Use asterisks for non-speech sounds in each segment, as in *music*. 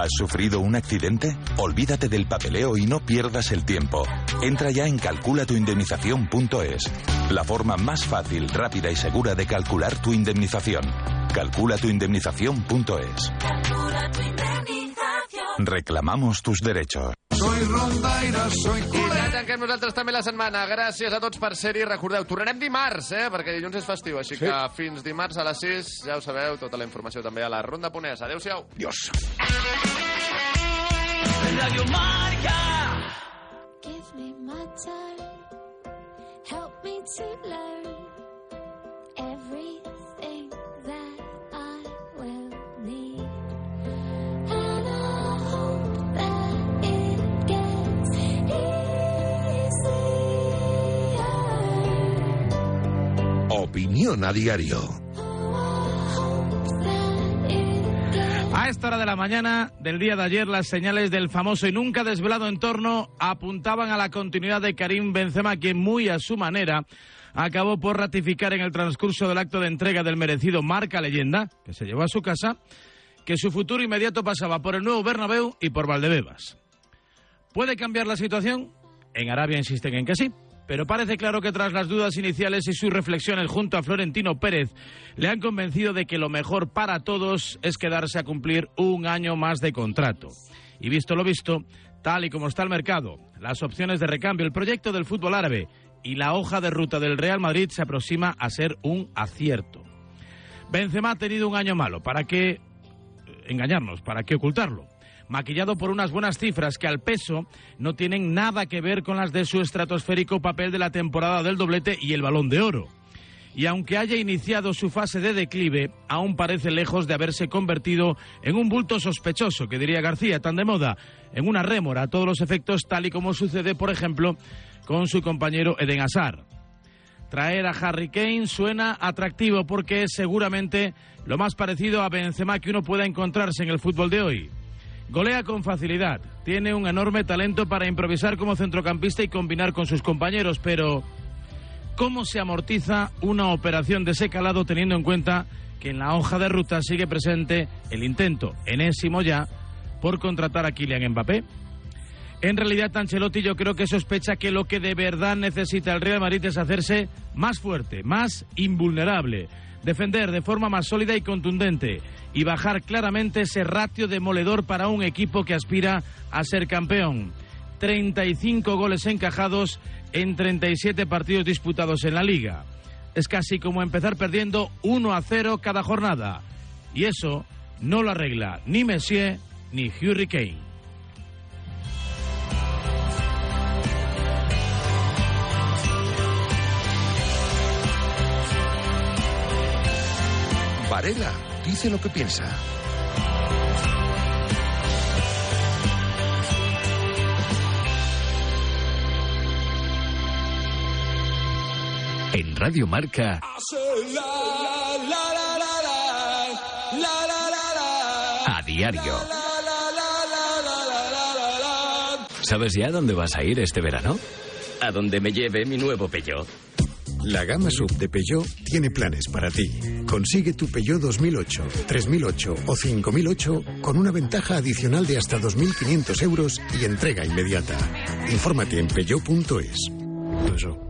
¿Has sufrido un accidente? Olvídate del papeleo y no pierdas el tiempo. Entra ya en calculatuindemnización.es. La forma más fácil, rápida y segura de calcular tu indemnización. Calculatuindemnización.es. Reclamamos tus derechos. Soy rondaire, soy I ja tanquem nosaltres també la setmana. Gràcies a tots per ser-hi. Recordeu, tornarem dimarts, eh? perquè dilluns és festiu, així sí. que fins dimarts a les 6, ja ho sabeu, tota la informació també a la Ronda.es. Adéu-siau. Dios. Radio Marca. Give me my time. Help me to learn everything Opinión a diario. A esta hora de la mañana del día de ayer, las señales del famoso y nunca desvelado entorno apuntaban a la continuidad de Karim Benzema, quien muy a su manera acabó por ratificar en el transcurso del acto de entrega del merecido marca leyenda, que se llevó a su casa, que su futuro inmediato pasaba por el nuevo Bernabéu y por Valdebebas. ¿Puede cambiar la situación? En Arabia insisten en que sí. Pero parece claro que tras las dudas iniciales y sus reflexiones junto a Florentino Pérez le han convencido de que lo mejor para todos es quedarse a cumplir un año más de contrato. Y visto lo visto, tal y como está el mercado, las opciones de recambio, el proyecto del fútbol árabe y la hoja de ruta del Real Madrid se aproxima a ser un acierto. Benzema ha tenido un año malo, ¿para qué engañarnos? ¿Para qué ocultarlo? Maquillado por unas buenas cifras que al peso no tienen nada que ver con las de su estratosférico papel de la temporada del doblete y el balón de oro. Y aunque haya iniciado su fase de declive, aún parece lejos de haberse convertido en un bulto sospechoso, que diría García, tan de moda, en una rémora a todos los efectos, tal y como sucede, por ejemplo, con su compañero Eden Hazard. Traer a Harry Kane suena atractivo porque es seguramente lo más parecido a Benzema que uno pueda encontrarse en el fútbol de hoy. Golea con facilidad, tiene un enorme talento para improvisar como centrocampista y combinar con sus compañeros, pero ¿cómo se amortiza una operación de ese calado teniendo en cuenta que en la hoja de ruta sigue presente el intento, enésimo ya, por contratar a Kylian Mbappé? En realidad, Ancelotti yo creo que sospecha que lo que de verdad necesita el Real Madrid es hacerse más fuerte, más invulnerable, defender de forma más sólida y contundente y bajar claramente ese ratio demoledor para un equipo que aspira a ser campeón. 35 goles encajados en 37 partidos disputados en la liga. Es casi como empezar perdiendo 1 a 0 cada jornada. Y eso no lo arregla ni Messier ni Harry Varela dice lo que piensa. En Radio Marca. A diario. ¿Sabes ya dónde vas a ir este verano? A donde me lleve mi nuevo Peugeot. La gama sub de Peugeot tiene planes para ti. Consigue tu Peugeot 2008, 3008 o 5008 con una ventaja adicional de hasta 2.500 euros y entrega inmediata. Infórmate en peugeot.es.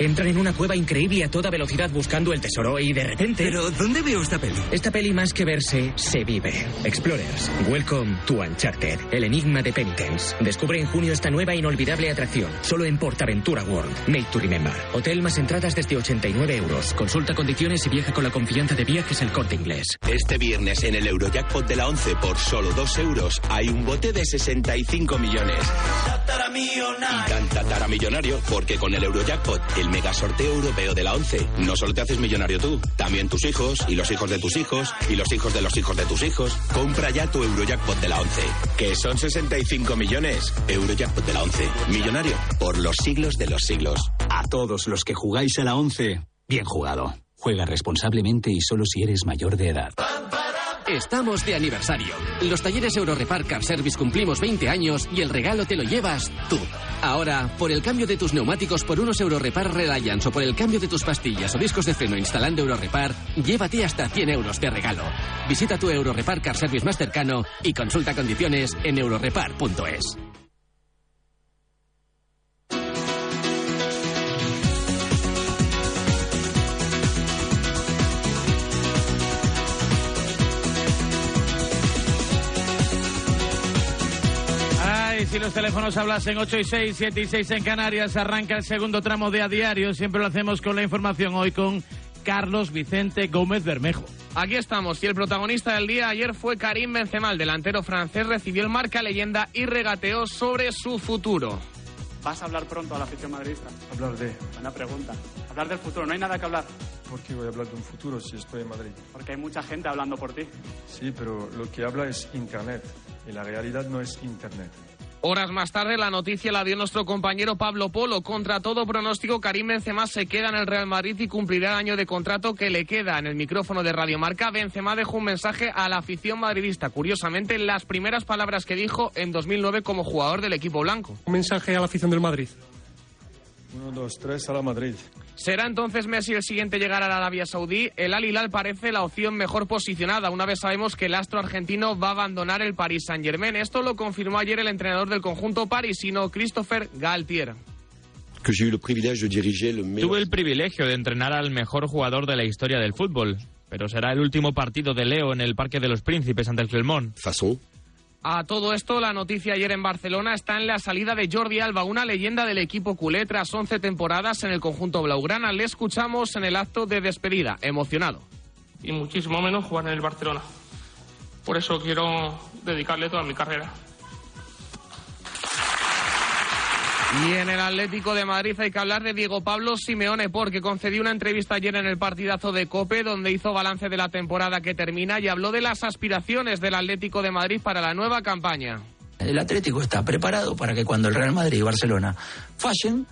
Entran en una cueva increíble a toda velocidad buscando el tesoro y de repente... ¿Pero dónde veo esta peli? Esta peli más que verse, se vive. Explorers, welcome to Uncharted, el enigma de Penitence. Descubre en junio esta nueva e inolvidable atracción, solo en Portaventura World. Made to remember. Hotel más entradas desde 89 euros. Consulta condiciones y viaja con la confianza de viajes El Corte Inglés. Este viernes en el Eurojackpot de la 11 por solo 2 euros hay un bote de 65 millones. Y tan tatara millonario porque con el Eurojackpot, el mega sorteo europeo de la 11, no solo te haces millonario tú, también tus hijos y los hijos de tus hijos y los hijos de los hijos de tus hijos. Compra ya tu Eurojackpot de la 11, que son 65 millones. Eurojackpot de la 11, millonario por los siglos de los siglos. A todos los que jugáis a la 11, bien jugado. Juega responsablemente y solo si eres mayor de edad. Estamos de aniversario. Los talleres Eurorepar Car Service cumplimos 20 años y el regalo te lo llevas tú. Ahora, por el cambio de tus neumáticos por unos Eurorepar Reliance o por el cambio de tus pastillas o discos de freno instalando Eurorepar, llévate hasta 100 euros de regalo. Visita tu Eurorepar Car Service más cercano y consulta condiciones en eurorepar.es. Ay, si los teléfonos hablasen 8 y 6, 7 y 6 en Canarias, arranca el segundo tramo de A Diario. Siempre lo hacemos con la información hoy con Carlos Vicente Gómez Bermejo. Aquí estamos, y el protagonista del día ayer fue Karim Benzema, el delantero francés, recibió el marca leyenda y regateó sobre su futuro. ¿Vas a hablar pronto a la afición madridista? Hablar de. Buena pregunta. Hablar del futuro, no hay nada que hablar. ¿Por qué voy a hablar de un futuro si estoy en Madrid? Porque hay mucha gente hablando por ti. Sí, pero lo que habla es Internet. Y la realidad no es Internet. Horas más tarde, la noticia la dio nuestro compañero Pablo Polo. Contra todo pronóstico, Karim Benzema se queda en el Real Madrid y cumplirá el año de contrato que le queda. En el micrófono de Radio Marca, Benzema dejó un mensaje a la afición madridista. Curiosamente, las primeras palabras que dijo en 2009 como jugador del equipo blanco. Un mensaje a la afición del Madrid. Uno, dos, tres, a la Madrid. ¿Será entonces Messi el siguiente a llegar a la Arabia Saudí? El Al Hilal parece la opción mejor posicionada. Una vez sabemos que el astro argentino va a abandonar el Paris Saint-Germain. Esto lo confirmó ayer el entrenador del conjunto parisino, Christopher Galtier. Tuve el privilegio de entrenar al mejor jugador de la historia del fútbol, pero será el último partido de Leo en el Parque de los Príncipes ante el Clermont. A todo esto, la noticia ayer en Barcelona está en la salida de Jordi Alba, una leyenda del equipo culé tras 11 temporadas en el conjunto blaugrana. Le escuchamos en el acto de despedida, emocionado. Y muchísimo menos jugar en el Barcelona. Por eso quiero dedicarle toda mi carrera. Y en el Atlético de Madrid hay que hablar de Diego Pablo Simeone porque concedió una entrevista ayer en el partidazo de Cope donde hizo balance de la temporada que termina y habló de las aspiraciones del Atlético de Madrid para la nueva campaña. El Atlético está preparado para que cuando el Real Madrid y Barcelona fallen,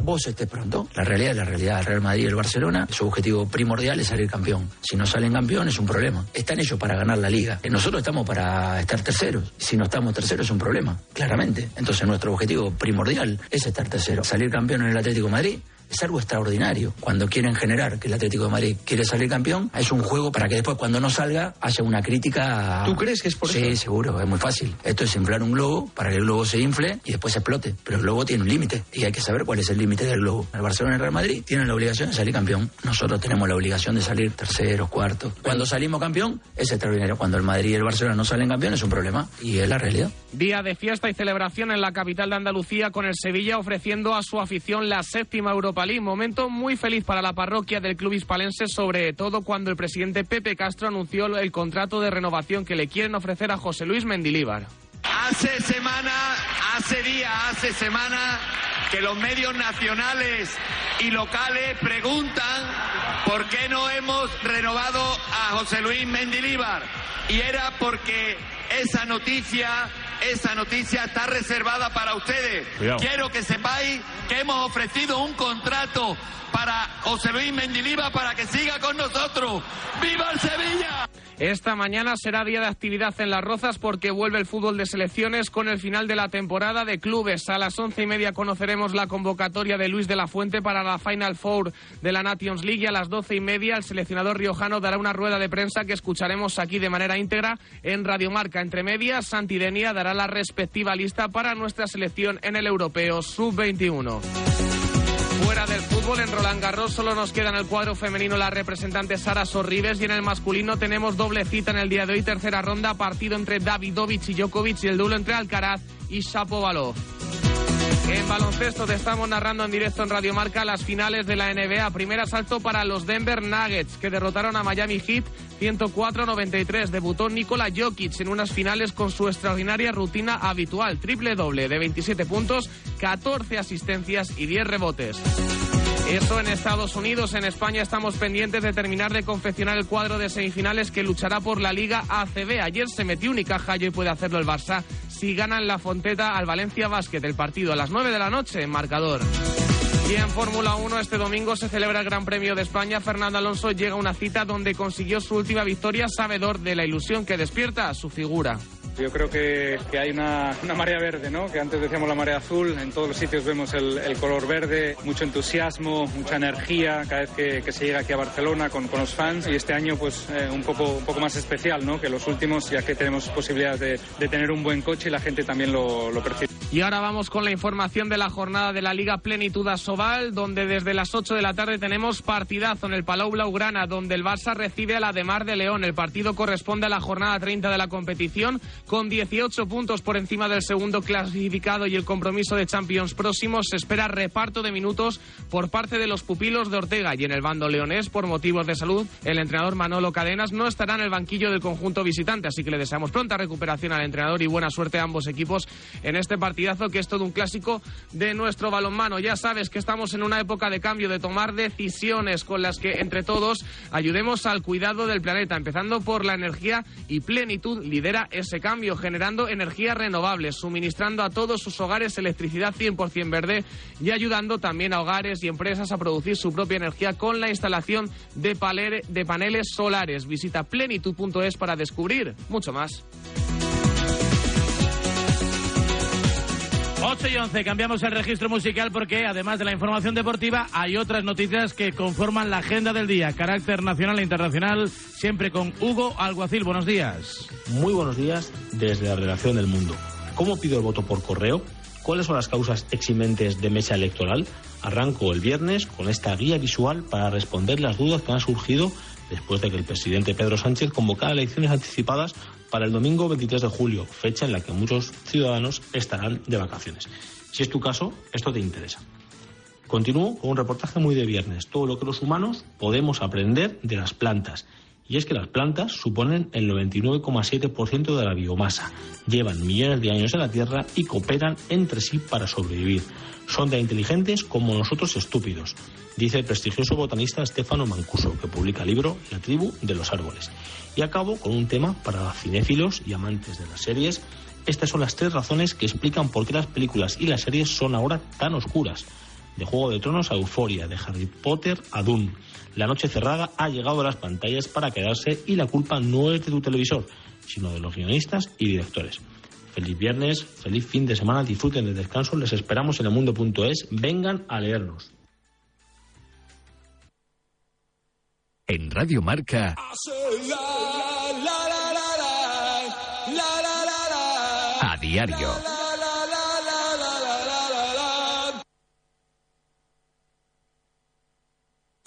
vos estés pronto. La realidad es la realidad. El Real Madrid y el Barcelona, su objetivo primordial es salir campeón. Si no salen campeón es un problema. Están ellos para ganar la liga. Nosotros estamos para estar terceros. Si no estamos terceros es un problema, claramente. Entonces nuestro objetivo primordial es estar tercero. Salir campeón en el Atlético de Madrid es algo extraordinario. Cuando quieren generar que el Atlético de Madrid quiere salir campeón, es un juego para que después cuando no salga haya una crítica. ¿Tú crees que es por sí, eso? Sí, seguro, es muy fácil. Esto es inflar un globo para que el globo se infle y después explote. Pero el globo tiene un límite y hay que saber cuál es el límite del globo. El Barcelona y el Real Madrid tienen la obligación de salir campeón. Nosotros tenemos la obligación de salir terceros, cuartos. Cuando salimos campeón es extraordinario. Cuando el Madrid y el Barcelona no salen campeón es un problema y es la realidad. Día de fiesta y celebración en la capital de Andalucía con el Sevilla ofreciendo a su afición la séptima Europa League. Momento muy feliz para la parroquia del club hispalense, sobre todo cuando el presidente Pepe Castro anunció el contrato de renovación que le quieren ofrecer a José Luis Mendilíbar. Hace semana, hace días, hace semanas, que los medios nacionales y locales preguntan por qué no hemos renovado a José Luis Mendilíbar. Y era porque esa noticia, esa noticia está reservada para ustedes. Cuidado. Quiero que sepáis que hemos ofrecido un contrato para José Luis Mendilíbar para que siga con nosotros. ¡Viva el Sevilla! Esta mañana será día de actividad en Las Rozas porque vuelve el fútbol de selecciones con el final de la temporada de clubes. A las once y media conoceremos la convocatoria de Luis de la Fuente para la Final Four de la Nations League y a las doce y media el seleccionador riojano dará una rueda de prensa que escucharemos aquí de manera íntegra en Radiomarca. Entre medias, Santidenia dará la respectiva lista para nuestra selección en el Europeo Sub-21. Fuera del fútbol, en Roland Garros solo nos queda en el cuadro femenino la representante Sara Sorribes y en el masculino tenemos doble cita en el día de hoy, tercera ronda, partido entre Davidovich y Djokovic y el duelo entre Alcaraz y Shapovalov. En baloncesto te estamos narrando en directo en Radio Marca las finales de la NBA. Primer asalto para los Denver Nuggets que derrotaron a Miami Heat 104-93. Debutó Nikola Jokic en unas finales con su extraordinaria rutina habitual. Triple doble de 27 puntos, 14 asistencias y 10 rebotes. Eso en Estados Unidos. En España estamos pendientes de terminar de confeccionar el cuadro de semifinales que luchará por la Liga ACB. Ayer se metió Unicaja y puede hacerlo el Barça si ganan la Fonteta al Valencia Basket. El partido a las 9 de la noche en marcador. Y en Fórmula 1 este domingo se celebra el Gran Premio de España. Fernando Alonso llega a una cita donde consiguió su última victoria, sabedor de la ilusión que despierta su figura. Yo creo que, que hay una, una, marea verde, ¿no? Que antes decíamos la marea azul, en todos los sitios vemos el, color verde, mucho entusiasmo, mucha energía cada vez que, que se llega aquí a Barcelona con, con, los fans y este año pues eh, un, poco, un poco más especial, ¿no? Que los últimos, ya que tenemos posibilidades de, de tener un buen coche y la gente también lo, lo percibe. Y ahora vamos con la información de la jornada de la Liga Plenitud Asobal, donde desde las 8 de la tarde tenemos partidazo en el Palau Blaugrana, donde el Barça recibe a la de Mar de León. El partido corresponde a la jornada 30 de la competición, con 18 puntos por encima del segundo clasificado y el compromiso de Champions próximos. Se espera reparto de minutos por parte de los pupilos de Ortega y en el bando leonés, por motivos de salud, el entrenador Manolo Cadenas no estará en el banquillo del conjunto visitante, así que le deseamos pronta recuperación al entrenador y buena suerte a ambos equipos en este partidazo que es todo un clásico de nuestro balonmano. Ya sabes que estamos en una época de cambio, de tomar decisiones con las que entre todos ayudemos al cuidado del planeta, empezando por la energía y plenitud lidera ese cambio, generando energías renovables, suministrando a todos sus hogares electricidad 100% verde y ayudando también a hogares y empresas a producir su propia energía con la instalación de, de paneles solares. Visita plenitud.es para descubrir mucho más. 8 y 11, cambiamos el registro musical porque además de la información deportiva hay otras noticias que conforman la agenda del día, carácter nacional e internacional, siempre con Hugo Alguacil. Buenos días. Muy buenos días desde la redacción del mundo. ¿Cómo pido el voto por correo? ¿Cuáles son las causas eximentes de mesa electoral? Arranco el viernes con esta guía visual para responder las dudas que han surgido después de que el presidente Pedro Sánchez convocara elecciones anticipadas para el domingo 23 de julio, fecha en la que muchos ciudadanos estarán de vacaciones. Si es tu caso, esto te interesa. Continúo con un reportaje muy de viernes, todo lo que los humanos podemos aprender de las plantas. Y es que las plantas suponen el 99,7% de la biomasa, llevan millones de años en la Tierra y cooperan entre sí para sobrevivir. Son tan inteligentes como nosotros estúpidos, dice el prestigioso botanista Stefano Mancuso, que publica el libro La tribu de los árboles. Y acabo con un tema para cinéfilos y amantes de las series. Estas son las tres razones que explican por qué las películas y las series son ahora tan oscuras. De Juego de Tronos a Euforia, de Harry Potter a Dune. La noche cerrada ha llegado a las pantallas para quedarse y la culpa no es de tu televisor, sino de los guionistas y directores. Feliz viernes, feliz fin de semana, disfruten de descanso, les esperamos en el mundo.es, vengan a leernos. En Radio Marca. A diario.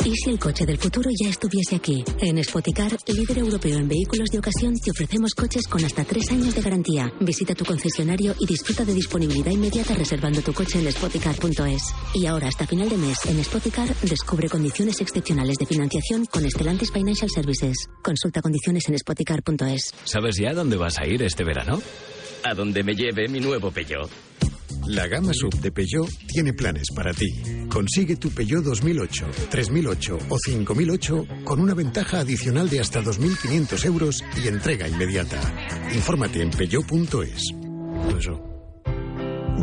¿Y si el coche del futuro ya estuviese aquí? En Spoticar, líder europeo en vehículos de ocasión, te ofrecemos coches con hasta tres años de garantía. Visita tu concesionario y disfruta de disponibilidad inmediata reservando tu coche en spoticar.es. Y ahora, hasta final de mes, en Spoticar, descubre condiciones excepcionales de financiación con Estelantis Financial Services. Consulta condiciones en spoticar.es. ¿Sabes ya dónde vas a ir este verano? A donde me lleve mi nuevo Peugeot. La gama sub de Peugeot tiene planes para ti. Consigue tu Peugeot 2008, 3008 o 5008 con una ventaja adicional de hasta 2.500 euros y entrega inmediata. Infórmate en peugeot.es.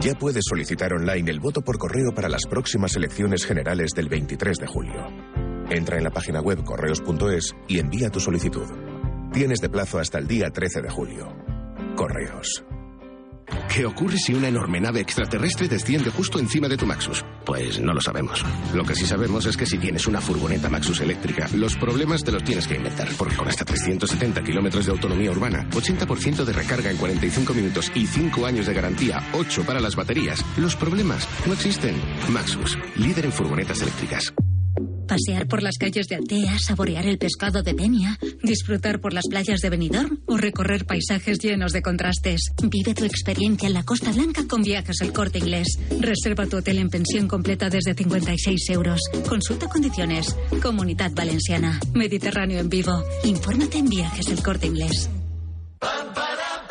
Ya puedes solicitar online el voto por correo para las próximas elecciones generales del 23 de julio. Entra en la página web correos.es y envía tu solicitud. Tienes de plazo hasta el día 13 de julio. Correos. ¿Qué ocurre si una enorme nave extraterrestre desciende justo encima de tu Maxus? Pues no lo sabemos. Lo que sí sabemos es que si tienes una furgoneta Maxus eléctrica, los problemas te los tienes que inventar. Porque con hasta 370 kilómetros de autonomía urbana, 80% de recarga en 45 minutos y 5 años de garantía, 8 para las baterías, los problemas no existen. Maxus, líder en furgonetas eléctricas. Pasear por las calles de Altea, saborear el pescado de Denia, disfrutar por las playas de Benidorm o recorrer paisajes llenos de contrastes. Vive tu experiencia en la Costa Blanca con Viajes El Corte Inglés. Reserva tu hotel en pensión completa desde 56 euros. Consulta condiciones. Comunidad Valenciana. Mediterráneo en vivo. Infórmate en Viajes El Corte Inglés.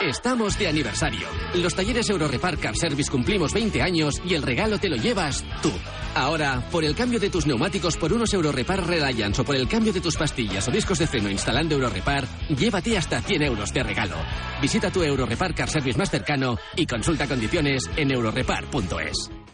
Estamos de aniversario. Los talleres Eurorepar Car Service cumplimos 20 años y el regalo te lo llevas tú. Ahora, por el cambio de tus neumáticos por unos Eurorepar Reliance o por el cambio de tus pastillas o discos de freno instalando Eurorepar, llévate hasta 100 euros de regalo. Visita tu Eurorepar Car Service más cercano y consulta condiciones en eurorepar.es.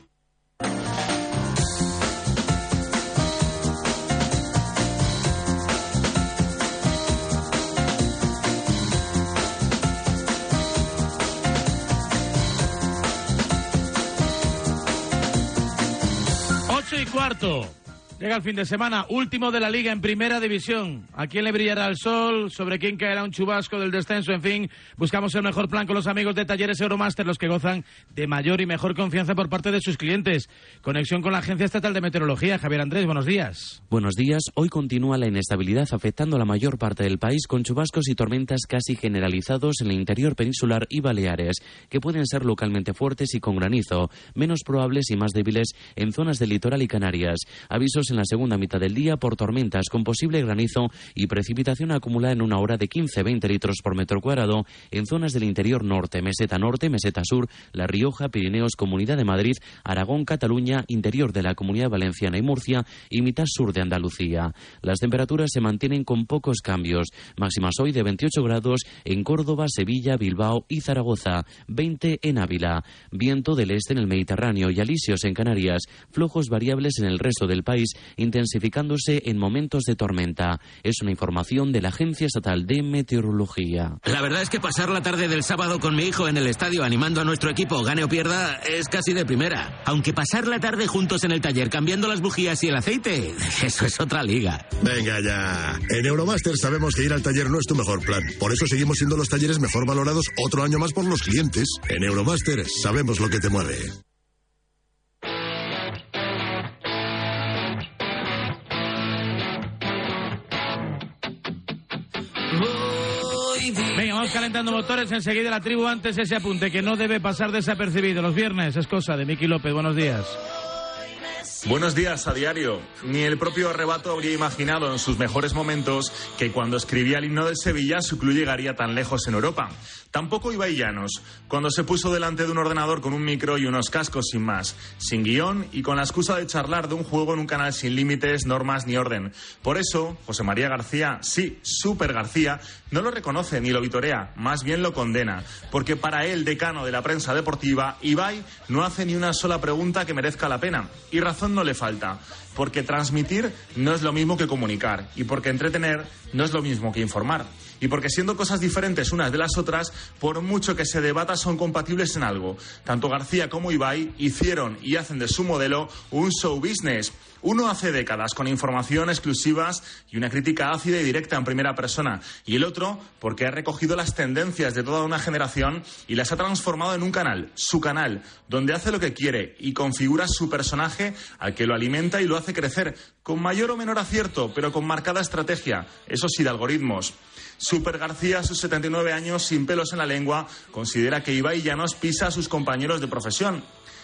cuarto. Llega el fin de semana, último de la liga en primera división. ¿A quién le brillará el sol? ¿Sobre quién caerá un chubasco del descenso? En fin, buscamos el mejor plan con los amigos de Talleres Euromaster, los que gozan de mayor y mejor confianza por parte de sus clientes. Conexión con la Agencia Estatal de Meteorología. Javier Andrés, buenos días. Buenos días. Hoy continúa la inestabilidad afectando a la mayor parte del país con chubascos y tormentas casi generalizados en el interior peninsular y Baleares, que pueden ser localmente fuertes y con granizo, menos probables y más débiles en zonas del litoral y Canarias. Avisos en la segunda mitad del día por tormentas con posible granizo y precipitación acumulada en una hora de 15-20 litros por metro cuadrado en zonas del interior norte, meseta norte, meseta sur, La Rioja, Pirineos, Comunidad de Madrid, Aragón, Cataluña, interior de la Comunidad Valenciana y Murcia y mitad sur de Andalucía. Las temperaturas se mantienen con pocos cambios, máximas hoy de 28 grados en Córdoba, Sevilla, Bilbao y Zaragoza, 20 en Ávila, viento del este en el Mediterráneo y alisios en Canarias, flojos variables en el resto del país intensificándose en momentos de tormenta. Es una información de la Agencia Estatal de Meteorología. La verdad es que pasar la tarde del sábado con mi hijo en el estadio animando a nuestro equipo, gane o pierda, es casi de primera. Aunque pasar la tarde juntos en el taller cambiando las bujías y el aceite, *laughs* eso es otra liga. Venga ya. En Euromaster sabemos que ir al taller no es tu mejor plan. Por eso seguimos siendo los talleres mejor valorados otro año más por los clientes. En Euromaster sabemos lo que te mueve. Calentando motores. Enseguida la tribu antes ese apunte que no debe pasar desapercibido. Los viernes es cosa de Miki López. Buenos días. Buenos días a diario. Ni el propio Arrebato habría imaginado en sus mejores momentos que cuando escribía el himno del Sevilla su club llegaría tan lejos en Europa. Tampoco Ibai Llanos, cuando se puso delante de un ordenador con un micro y unos cascos sin más, sin guion y con la excusa de charlar de un juego en un canal sin límites, normas ni orden. Por eso, José María García, sí, Super García, no lo reconoce ni lo vitorea, más bien lo condena, porque para él, decano de la prensa deportiva, Ibai no hace ni una sola pregunta que merezca la pena. Y razón no le falta porque transmitir no es lo mismo que comunicar y porque entretener no es lo mismo que informar. Y porque siendo cosas diferentes unas de las otras, por mucho que se debata son compatibles en algo. Tanto García como Ibai hicieron y hacen de su modelo un show business. Uno hace décadas con información exclusivas y una crítica ácida y directa en primera persona. Y el otro porque ha recogido las tendencias de toda una generación y las ha transformado en un canal, su canal, donde hace lo que quiere y configura su personaje al que lo alimenta y lo hace crecer, con mayor o menor acierto, pero con marcada estrategia, eso sí, de algoritmos. Super García, a sus 79 años, sin pelos en la lengua, considera que Ibai Llanos pisa a sus compañeros de profesión.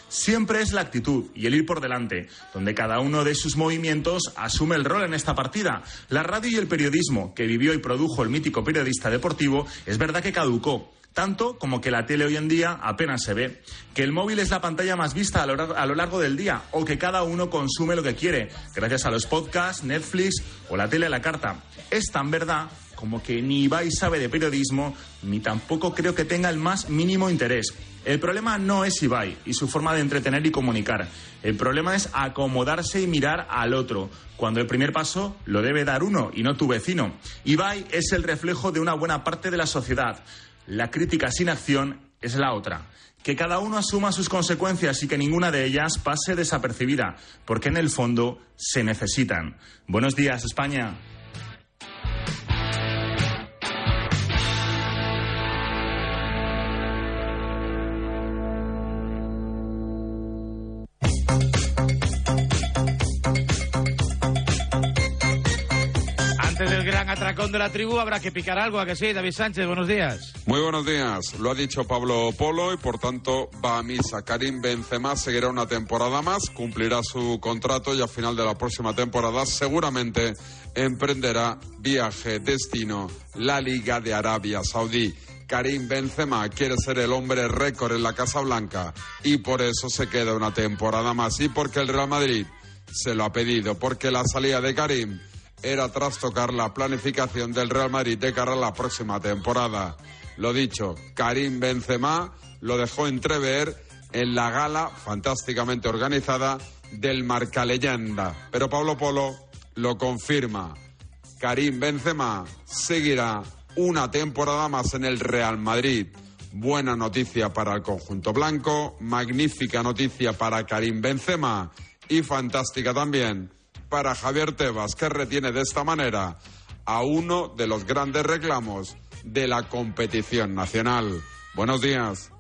Siempre es la actitud y el ir por delante, donde cada uno de sus movimientos asume el rol en esta partida. La radio y el periodismo que vivió y produjo el mítico periodista deportivo es verdad que caducó, tanto como que la tele hoy en día apenas se ve, que el móvil es la pantalla más vista a lo, largo del día o que cada uno consume lo que quiere, gracias a los podcasts, Netflix o la tele a la carta. Es tan verdad como que ni Ibai sabe de periodismo, ni tampoco creo que tenga el más mínimo interés. El problema no es Ibai y su forma de entretener y comunicar. El problema es acomodarse y mirar al otro, cuando el primer paso lo debe dar uno y no tu vecino. Ibai es el reflejo de una buena parte de la sociedad. La crítica sin acción es la otra. Que cada uno asuma sus consecuencias y que ninguna de ellas pase desapercibida, porque en el fondo se necesitan. Buenos días, España. Atracón de la tribu habrá que picar algo, ¿a que sí? David Sánchez, buenos días. Muy buenos días. Lo ha dicho Pablo Polo y por tanto va a misa. Karim Benzema seguirá una temporada más, cumplirá su contrato y al final de la próxima temporada seguramente emprenderá viaje, destino, la Liga de Arabia Saudí. Karim Benzema quiere ser el hombre récord en la Casa Blanca y por eso se queda una temporada más y porque el Real Madrid se lo ha pedido, porque la salida de Karim era trastocar la planificación del Real Madrid de cara a la próxima temporada. Lo dicho, Karim Benzema lo dejó entrever en la gala fantásticamente organizada del Marca Leyenda. Pero Pablo Polo lo confirma. Karim Benzema seguirá una temporada más en el Real Madrid. Buena noticia para el conjunto blanco, magnífica noticia para Karim Benzema y fantástica también para Javier Tebas, que retiene de esta manera a uno de los grandes reclamos de la competición nacional. Buenos días.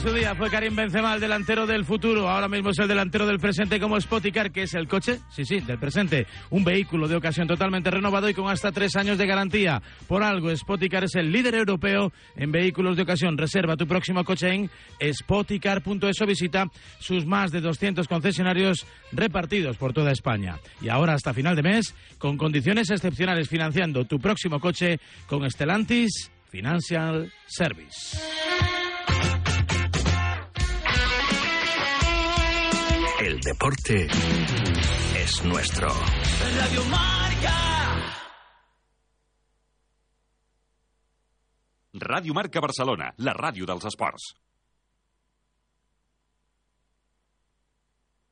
Su día fue Karim Benzema, el delantero del futuro. Ahora mismo es el delantero del presente como Spoticar, que es el coche, sí, sí, del presente. Un vehículo de ocasión totalmente renovado y con hasta tres años de garantía. Por algo, Spoticar es el líder europeo en vehículos de ocasión. Reserva tu próximo coche en spoticar.es o visita sus más de 200 concesionarios repartidos por toda España. Y ahora hasta final de mes, con condiciones excepcionales financiando tu próximo coche con Stellantis Financial Service. Deporte es nuestro. Radio Marca. Radio Marca Barcelona, la ràdio dels esports.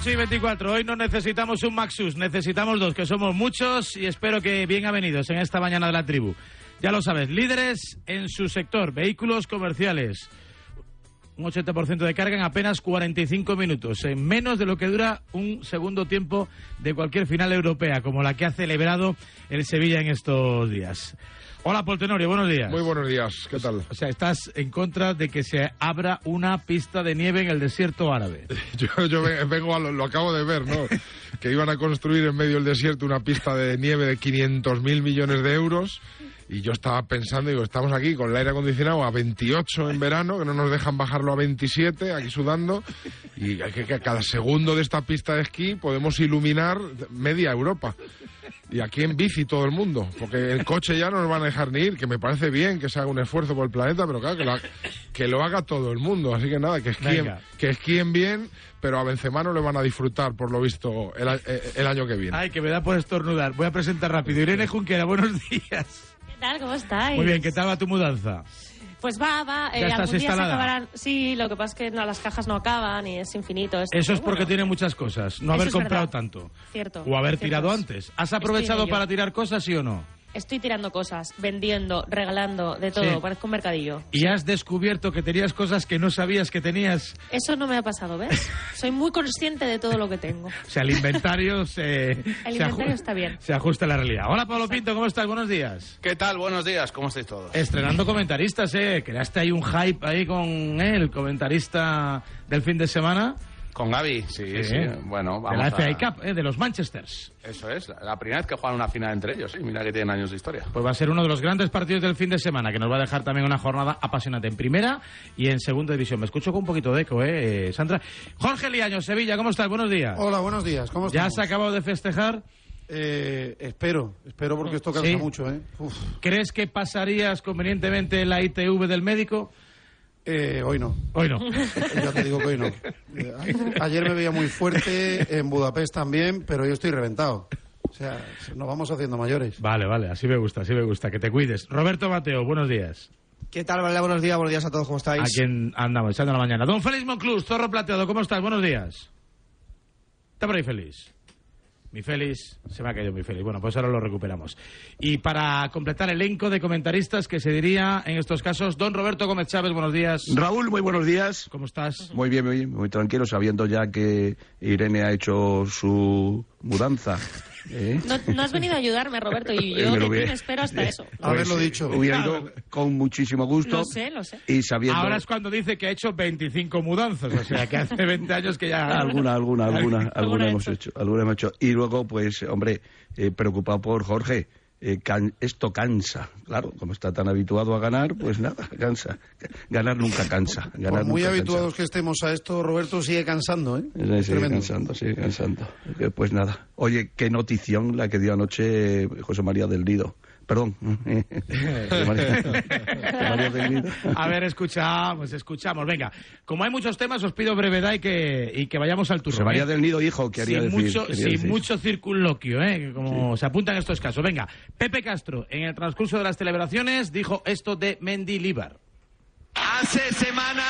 8 y 24. Hoy no necesitamos un Maxus, necesitamos dos, que somos muchos y espero que bien avenidos en esta mañana de la tribu. Ya lo sabes, líderes en su sector, vehículos comerciales. Un 80% de carga en apenas 45 minutos, en menos de lo que dura un segundo tiempo de cualquier final europea, como la que ha celebrado el Sevilla en estos días. Hola, Paul Tenorio, buenos días. Muy buenos días, ¿qué tal? O sea, estás en contra de que se abra una pista de nieve en el desierto árabe. *laughs* Yo, yo ve- vengo a lo, lo acabo de ver, ¿no? *laughs* que iban a construir en medio del desierto una pista de nieve de 500 mil millones de euros. Y yo estaba pensando, digo, estamos aquí con el aire acondicionado a 28 en verano, que no nos dejan bajarlo a 27, aquí sudando. Y hay que, que a cada segundo de esta pista de esquí podemos iluminar media Europa. Y aquí en bici todo el mundo, porque el coche ya no nos van a dejar ni ir, que me parece bien que se haga un esfuerzo por el planeta, pero claro, que lo, ha- que lo haga todo el mundo. Así que nada, que esquíen, Venga. que esquíen bien, pero a Benzema no le van a disfrutar, por lo visto, el, a- eh, el año que viene. Ay, que me da por estornudar. Voy a presentar rápido. Irene Junquera, buenos días. ¿Cómo estáis? Muy bien, ¿qué tal va tu mudanza? Pues va, va. eh, ¿Ya estás algún día se instalada? acabarán. Sí, lo que pasa es que no, las cajas no acaban y es infinito. esto, Eso es pero porque bueno, tiene muchas cosas. No Eso haber es comprado verdad. tanto. Cierto. O haber cierto tirado es. antes. ¿Has Estoy en aprovechado ello. para tirar cosas, sí o no? Estoy tirando cosas, vendiendo, regalando, de todo. Sí. Parezco un mercadillo. Y has descubierto que tenías cosas que no sabías que tenías. Eso no me ha pasado, ¿ves? Soy muy consciente de todo lo que tengo. *laughs* O sea, el inventario *laughs* se, El se, inventario aju- está bien. se ajusta a la realidad. Hola, Pablo Pinto, ¿cómo estás? Buenos días. ¿Qué tal? Buenos días, ¿cómo estáis todos? Estrenando comentaristas, ¿eh? Creaste ahí un hype ahí con él, comentarista del fin de semana. Con Gaby, sí, sí. Sí. Bueno, de vamos la a... FA Cup, ¿eh? de los Manchesters. Eso es, la, la primera vez que juegan una final entre ellos, sí. Mira que tienen años de historia. Pues va a ser uno de los grandes partidos del fin de semana, que nos va a dejar también una jornada apasionante en primera y en segunda división. Me escucho con un poquito de eco, ¿eh, Sandra? Jorge Liaño, Sevilla, ¿cómo estás? Buenos días. Hola, buenos días. ¿Cómo ¿Ya estamos? has acabado de festejar? Eh, espero, espero porque esto cansa ¿Sí? mucho, ¿eh? Uf. ¿Crees que pasarías convenientemente la ITV del médico? Eh, hoy no. Hoy no. *laughs* Ya te digo que hoy no. Eh, Ayer me veía muy fuerte, en Budapest también, pero yo estoy reventado. O sea, nos vamos haciendo mayores. Vale, vale, así me gusta, así me gusta, que te cuides. Roberto Mateo, buenos días. ¿Qué tal, Vale? Buenos días, buenos días a todos, ¿cómo estáis? A quien andamos, echando la mañana. Don Félix Monclús, Zorro Plateado, ¿cómo estás? Buenos días. ¿Está por ahí Félix? Mi Félix, se me ha caído mi Félix. Bueno, pues ahora lo recuperamos. Y para completar el elenco de comentaristas que se diría en estos casos, don Roberto Gómez Chávez, buenos días. Raúl, muy buenos días. ¿Cómo estás? Muy bien, muy bien, muy tranquilo, sabiendo ya que Irene ha hecho su mudanza. ¿Eh? No, no has venido a ayudarme, Roberto, y *laughs* yo de ti me espero hasta eso. *laughs* Pues, eh, Hubiera ido con muchísimo gusto. Lo sé, lo sé. Y sabiendo. Ahora es cuando dice que ha hecho 25 mudanzas, o sea, que hace 20 años que ya... *laughs* Alguna, alguna, alguna, alguna Alguna hemos hecho, alguna hemos hecho. Y luego, pues, hombre, eh, preocupado por Jorge. Eh, can- esto cansa, claro, como está tan habituado a ganar, pues nada, cansa. Ganar nunca cansa. Ganar Por muy nunca habituados que estemos a esto, Roberto sigue cansando, ¿eh? Sí, sigue cansando, sigue cansando. Eh, Pues nada. Oye, qué notición la que dio anoche José María del Nido. Perdón. *laughs* A ver, escuchamos, escuchamos. Venga, como hay muchos temas, os pido brevedad y que, y que vayamos al turno. José María ¿eh? del Nido, hijo, quería sin decir. Mucho, quería sin decir. mucho circunloquio, ¿eh? que como se apuntan estos casos. Venga, Pepe Castro, en el transcurso de las celebraciones, dijo esto de Mendy Líbar. Hace semana,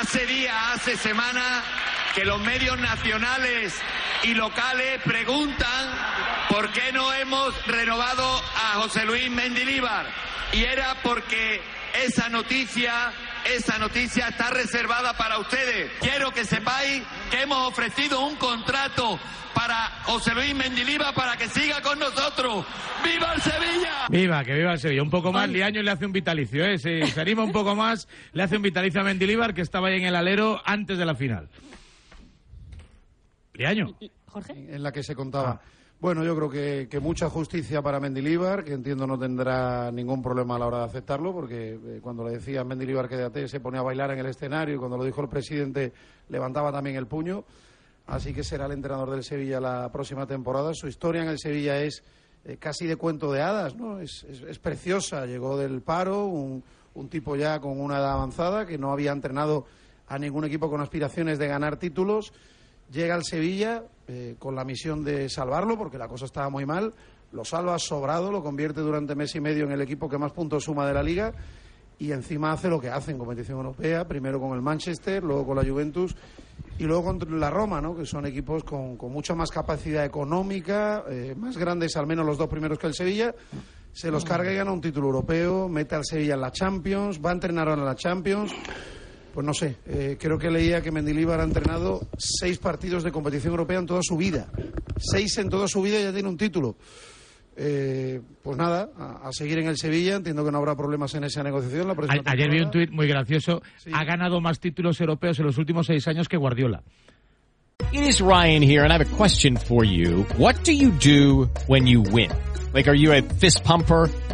hace día, hace semana que los medios nacionales y locales preguntan por qué no hemos renovado a José Luis Mendilíbar. Y era porque esa noticia, esa noticia está reservada para ustedes. Quiero que sepáis que hemos ofrecido un contrato para José Luis Mendilíbar para que siga con nosotros. ¡Viva el Sevilla! Viva, que viva el Sevilla. Un poco más, Liaño le hace un vitalicio, ¿eh? Si se anima un poco más, le hace un vitalicio a Mendilíbar, que estaba ahí en el alero antes de la final. Jorge. En la que se contaba. Bueno, yo creo que, que mucha justicia para Mendilíbar, que entiendo no tendrá ningún problema a la hora de aceptarlo, porque eh, cuando le decía a Mendilíbar que de se ponía a bailar en el escenario y cuando lo dijo el presidente levantaba también el puño. Así que será el entrenador del Sevilla la próxima temporada. Su historia en el Sevilla es eh, casi de cuento de hadas, ¿no? Es, es- es preciosa. Llegó del paro, un, un tipo ya con una edad avanzada que no había entrenado a ningún equipo con aspiraciones de ganar títulos. Llega al Sevilla eh, con la misión de salvarlo, porque la cosa estaba muy mal. Lo salva sobrado, lo convierte durante mes y medio en el equipo que más puntos suma de la liga y encima hace lo que hace en competición europea, primero con el Manchester, luego con la Juventus y luego con la Roma, ¿no? que son equipos con, con mucha más capacidad económica, eh, más grandes al menos los dos primeros que el Sevilla. Se los carga y gana un título europeo, mete al Sevilla en la Champions, va a entrenar ahora en la Champions. Pues no sé, eh, creo que leía que Mendilibar ha entrenado seis partidos de competición europea en toda su vida. Seis en toda su vida y ya tiene un título. Eh, pues nada, a, a seguir en el Sevilla. Entiendo que no habrá problemas en esa negociación. La próxima A- ayer vi un tuit muy gracioso. Ha ganado más títulos europeos en los últimos seis años que Guardiola. It is Ryan here, and I have a question for you. What do you do when you win? Like, are you a fist pumper?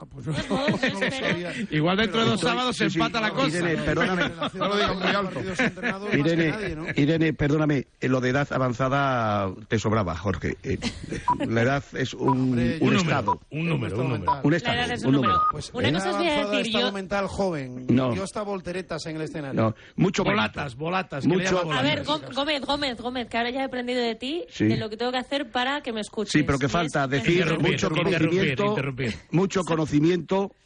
*laughs* Igual dentro de dos Estoy- sábados se sí, sí. empata la cosa. Irene, perdóname. *laughs* No lo digas muy alto. Irene, Irene, perdóname, eh, lo de edad avanzada te sobraba, Jorge. Eh, la edad es un, Hombre, un yo- estado. Un número, un número. Un La estado, edad es un un número. número. Pues Una era cosa os voy a avanzada, decir, estado yo... mental joven. No. Dio hasta volteretas en el escenario. No, mucho Volatas, volatas. que le Mucho- llaman A ver, Gómez, Gómez, Gómez, que ahora ya he aprendido de ti, Sí. de lo que tengo que hacer para que me escuches. Sí, pero que falta es- decir mucho conocimiento, mucho conocimiento,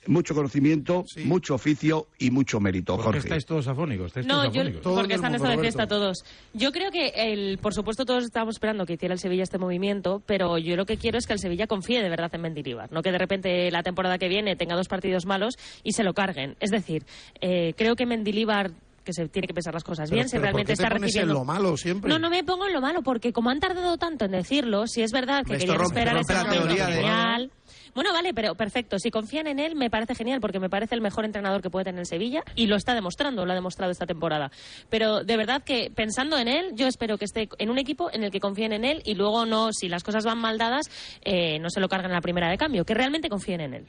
mucho conocimiento, mucho oficio y mucho mérito, ¿Por qué Jorge. estáis todos afónicos? ¿Estáis No, todos yo, afónicos? porque están estado de fiesta todos. Yo creo que, el, por supuesto, todos estábamos esperando que hiciera el Sevilla este movimiento, pero yo lo que quiero es que el Sevilla confíe de verdad en Mendilibar, no que de repente la temporada que viene tenga dos partidos malos y se lo carguen. Es decir, eh, creo que Mendilibar que se tiene que pensar las cosas Pero- bien, si pero ¿por realmente qué te está pones en recibiendo... lo malo siempre? No, no me pongo en lo malo, porque como han tardado tanto en decirlo, si es verdad que querían rompe- esperar rompe ese la momento, teoría de- genial. Bueno, vale, pero perfecto. Si confían en él, me parece genial, porque me parece el mejor entrenador que puede tener Sevilla y lo está demostrando, lo ha demostrado esta temporada. Pero de verdad que pensando en él, yo espero que esté en un equipo en el que confíen en él y luego no, si las cosas van mal dadas, eh, no se lo carguen en la primera de cambio, que realmente confíen en él.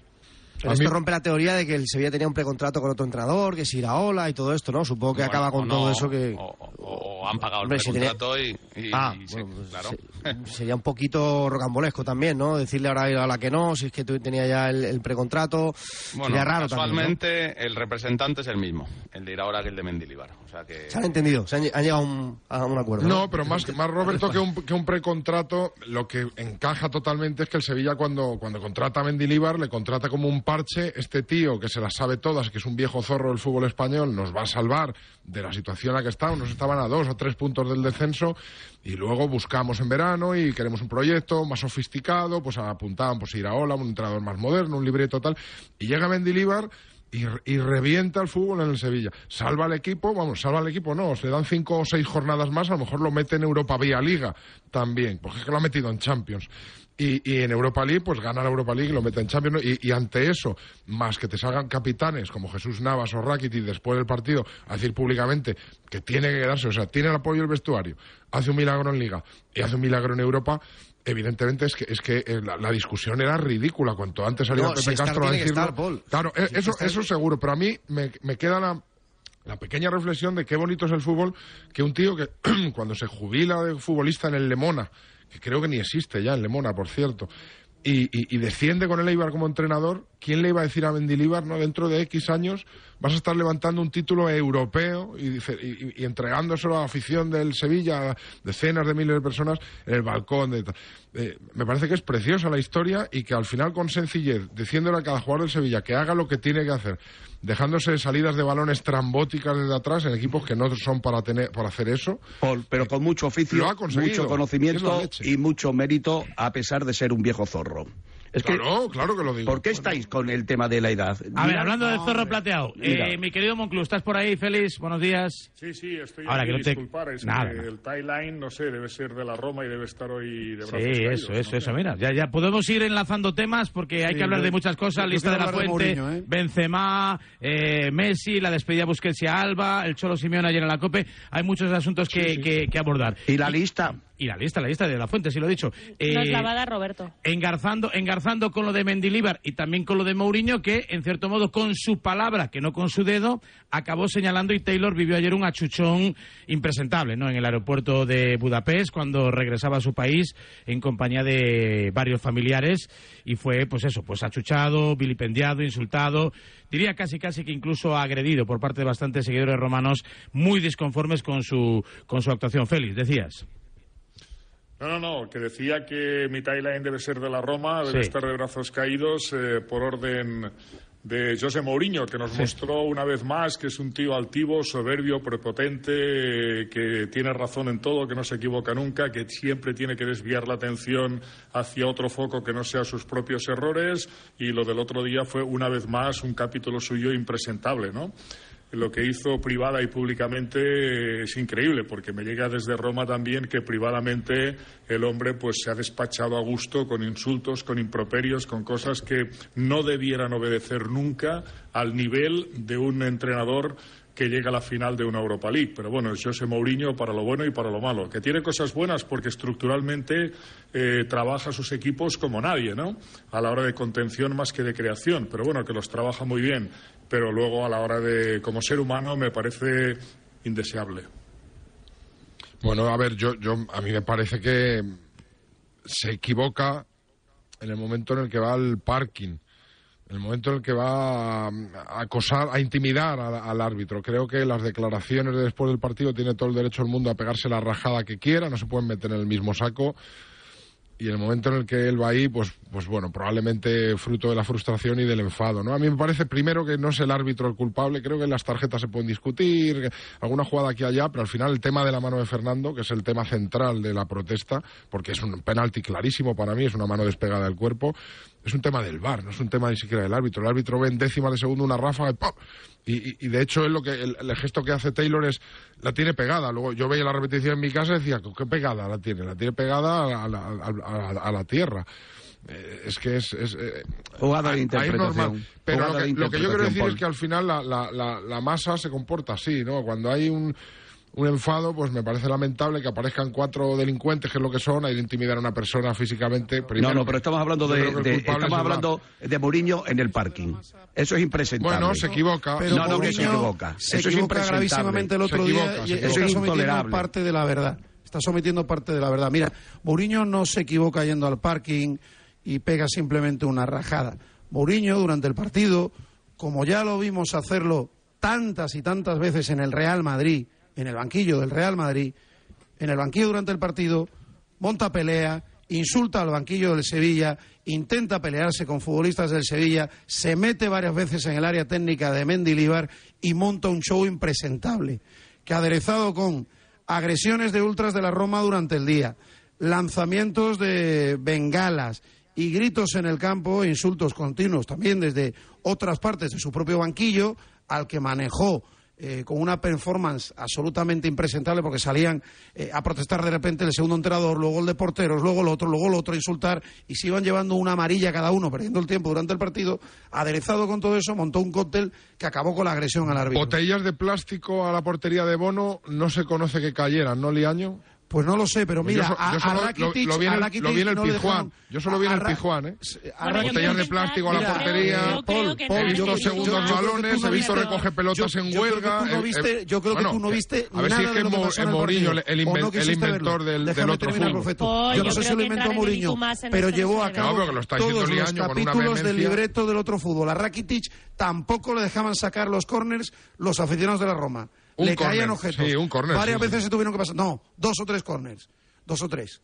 Pero esto rompe la teoría de que el Sevilla tenía un precontrato con otro entrenador, que si Iraola y todo esto, ¿no? Supongo que Bueno, acaba con todo eso que... O, o han pagado Hombre, el si tenía- contrato y, y- Ah, y pues claro. se- sería un poquito rocambolesco también, ¿no? Decirle ahora a Iraola que no, si es que tú tenía ya el, el precontrato. Bueno, sería raro también, ¿no? casualmente el representante es el mismo, el de ir ahora que el de Mendilibar. O sea que... Se han entendido, se han, han llegado a un, a un acuerdo. No, pero más, más Roberto que un, que un precontrato, lo que encaja totalmente es que el Sevilla cuando, cuando contrata a Mendilibar le contrata como un parche, este tío que se las sabe todas, que es un viejo zorro del fútbol español, nos va a salvar de la situación en la que estamos, nos estaban a dos o tres puntos del descenso y luego buscamos en verano y queremos un proyecto más sofisticado, pues apuntaban pues ir a Ola, un entrenador más moderno, un libreto tal, y llega Mendilibar y, y revienta el fútbol en el Sevilla. Salva al equipo, vamos, salva al equipo, no, se dan cinco o seis jornadas más, a lo mejor lo mete en Europa vía Liga también, porque es que lo ha metido en Champions. Y, en Europa League, pues gana la Europa League y lo mete en Champions. y ante eso, más que te salgan capitanes como Jesús Navas o Rakitic después del partido a decir públicamente que tiene que quedarse, o sea, tiene el apoyo del vestuario, hace un milagro en Liga y hace un milagro en Europa, evidentemente es que, es que eh, la, la discusión era ridícula. Cuanto antes salía No, Pepe si Castro a decirlo. estar, Paul. Claro, eh, eso, eso seguro, pero a mí me, me queda la, la pequeña reflexión de qué bonito es el fútbol que un tío que *clears throat* cuando se jubila de futbolista en el Lemona, que creo que ni existe ya en Lemona, por cierto, y, y- y desciende con el Eibar como entrenador, ¿quién le iba a decir a Mendilíbar, no? Dentro de X años vas a estar levantando un título europeo y, dice- y- y entregándoselo a la afición del Sevilla, a decenas de miles de personas en el balcón. de. Eh, me parece que es preciosa la historia y que al final con sencillez, diciéndole a cada jugador del Sevilla que haga lo que tiene que hacer, dejándose salidas de balones trambóticas desde atrás en equipos que no son para, tener, para hacer eso. Por- pero con mucho oficio, mucho conocimiento y mucho mérito, a pesar de ser un viejo zorro. Es que, Claro, claro que lo digo. ¿Por qué estáis con el tema de la edad? A ver, hablando del zorro plateado, eh, mi querido Monclu, ¿estás por ahí, Félix? Buenos días. Sí, sí, estoy Ahora aquí, que no te- disculpar, es Nada, que el no sé, debe ser de la Roma y debe estar hoy de brazos Sí, caídos, eso, ¿no? eso, eso. Mira, ya, ya podemos ir enlazando temas porque hay Sí, que hablar de muchas cosas. Lista de la hablar de Fuente, Mourinho, ¿eh? Benzema, eh, Messi, la despedida de Busquets y Alba, el Cholo Simeone ayer en la COPE. Hay muchos asuntos que, que- que abordar. ¿Y la lista? Y la lista, la lista de la Fuente, sí lo he dicho. Nos Eh, la va a dar Roberto. engarzando, engarzando con lo de Mendilíbar y también con lo de Mourinho, que en cierto modo con su palabra, que no con su dedo, acabó señalando y Taylor vivió ayer un achuchón impresentable, ¿no? En el aeropuerto de Budapest cuando regresaba a su país en compañía de varios familiares y fue, pues eso, pues achuchado, vilipendiado, insultado, diría casi casi que incluso agredido por parte de bastantes seguidores romanos muy disconformes con su con su actuación. Félix, decías. No, no, no, que decía que mi tie line debe ser de la Roma, debe Sí. estar de brazos caídos eh, por orden de José Mourinho, que nos mostró una vez más que es un tío altivo, soberbio, prepotente, que tiene razón en todo, que no se equivoca nunca, que siempre tiene que desviar la atención hacia otro foco que no sea sus propios errores. Y lo del otro día fue una vez más un capítulo suyo impresentable, ¿no? Lo que hizo privada y públicamente es increíble, porque me llega desde Roma también que privadamente el hombre pues se ha despachado a gusto con insultos, con improperios, con cosas que no debieran obedecer nunca al nivel de un entrenador que llega a la final de una Europa League. Pero bueno, es José Mourinho para lo bueno y para lo malo. Que tiene cosas buenas porque estructuralmente eh, trabaja sus equipos como nadie, ¿no? A la hora de contención más que de creación. Pero bueno, que los trabaja muy bien. Pero luego a la hora de, como ser humano, me parece indeseable. Bueno, a ver, yo, yo a mí me parece que se equivoca en el momento en el que va al parking, en el momento en el que va a, acosar, a intimidar al, al árbitro. Creo que las declaraciones de después del partido tiene todo el derecho del mundo a pegarse la rajada que quiera, no se pueden meter en el mismo saco. Y el momento en el que él va ahí, pues, pues bueno, probablemente fruto de la frustración y del enfado, ¿no? A mí me parece primero que no es el árbitro el culpable, creo que las tarjetas se pueden discutir, alguna jugada aquí y allá, pero al final el tema de la mano de Fernando, que es el tema central de la protesta, porque es un penalti clarísimo para mí, es una mano despegada del cuerpo, es un tema del VAR, no es un tema ni siquiera del árbitro. El árbitro ve en décimas de segundo una ráfaga y ¡pum! Y, y- de hecho es lo que el, el gesto que hace Taylor es la tiene pegada. Luego yo veía la repetición en mi casa y decía, ¿qué pegada la tiene? La tiene pegada a la, a- a- a- a la tierra. Eh, es que es... es eh, Jugada de interpretación. normal. Pero Jugada lo que, de lo que yo quiero decir es que al final la, la- la- la masa se comporta así, ¿no? Cuando hay un, un enfado, pues me parece lamentable que aparezcan cuatro delincuentes, que es lo que son, hay de intimidar a una persona físicamente. Primero, no, no, pero estamos hablando de, de- culpable estamos es hablando de Mourinho en el parking. Eso es impresentable. Bueno, se equivoca. Pero no, no, que se equivoca. Se Eso es equivoca gravísimamente el otro Se día equivoca, y está es sometiendo intolerable. parte de la verdad. Está sometiendo parte de la verdad. Mira, Mourinho no se equivoca yendo al parking y pega simplemente una rajada. Mourinho durante el partido, como ya lo vimos hacerlo tantas y tantas veces en el Real Madrid, en el banquillo del Real Madrid, en el banquillo durante el partido, monta pelea, insulta al banquillo del Sevilla, intenta pelearse con futbolistas del Sevilla, se mete varias veces en el área técnica de Mendilibar y monta un show impresentable, que aderezado con agresiones de ultras de la Roma durante el día, lanzamientos de bengalas y gritos en el campo, insultos continuos también desde otras partes de su propio banquillo, al que manejó eh, con una performance absolutamente impresentable porque salían eh, a protestar de repente el segundo entrenador, luego el de porteros, luego el otro, luego el otro a insultar y se iban llevando una amarilla cada uno, perdiendo el tiempo durante el partido. Aderezado con todo eso, montó un cóctel que acabó con la agresión al árbitro. Botellas de plástico a la portería de Bono no se conoce que cayeran, ¿no, Liaño? Pues no lo sé, pero mira, yo so- a, yo solo a lo- Rakitic, lo vi en a el- Rakitic lo vi en el no dejaron- Yo solo vi el Pizjuán, ¿eh? Bueno, botellas de plástico a la Mira, portería. Paul, He visto yo- segundos balones, he visto viste- recoge pelotas en huelga. tú no viste- yo creo que tú no viste A ver si es que el Mourinho, el, inventor del, otro fútbol. yo no sé si lo inventó Mourinho, pero llevó a cabo No, pero que lo está todos diciendo los capítulos del libreto del otro fútbol. A Rakitic tampoco le dejaban sacar los corners los aficionados de la Roma. Un le caían objetos. sí, un córner, Varias sí, sí. veces se tuvieron que pasar. No, dos o tres corners. Dos o tres.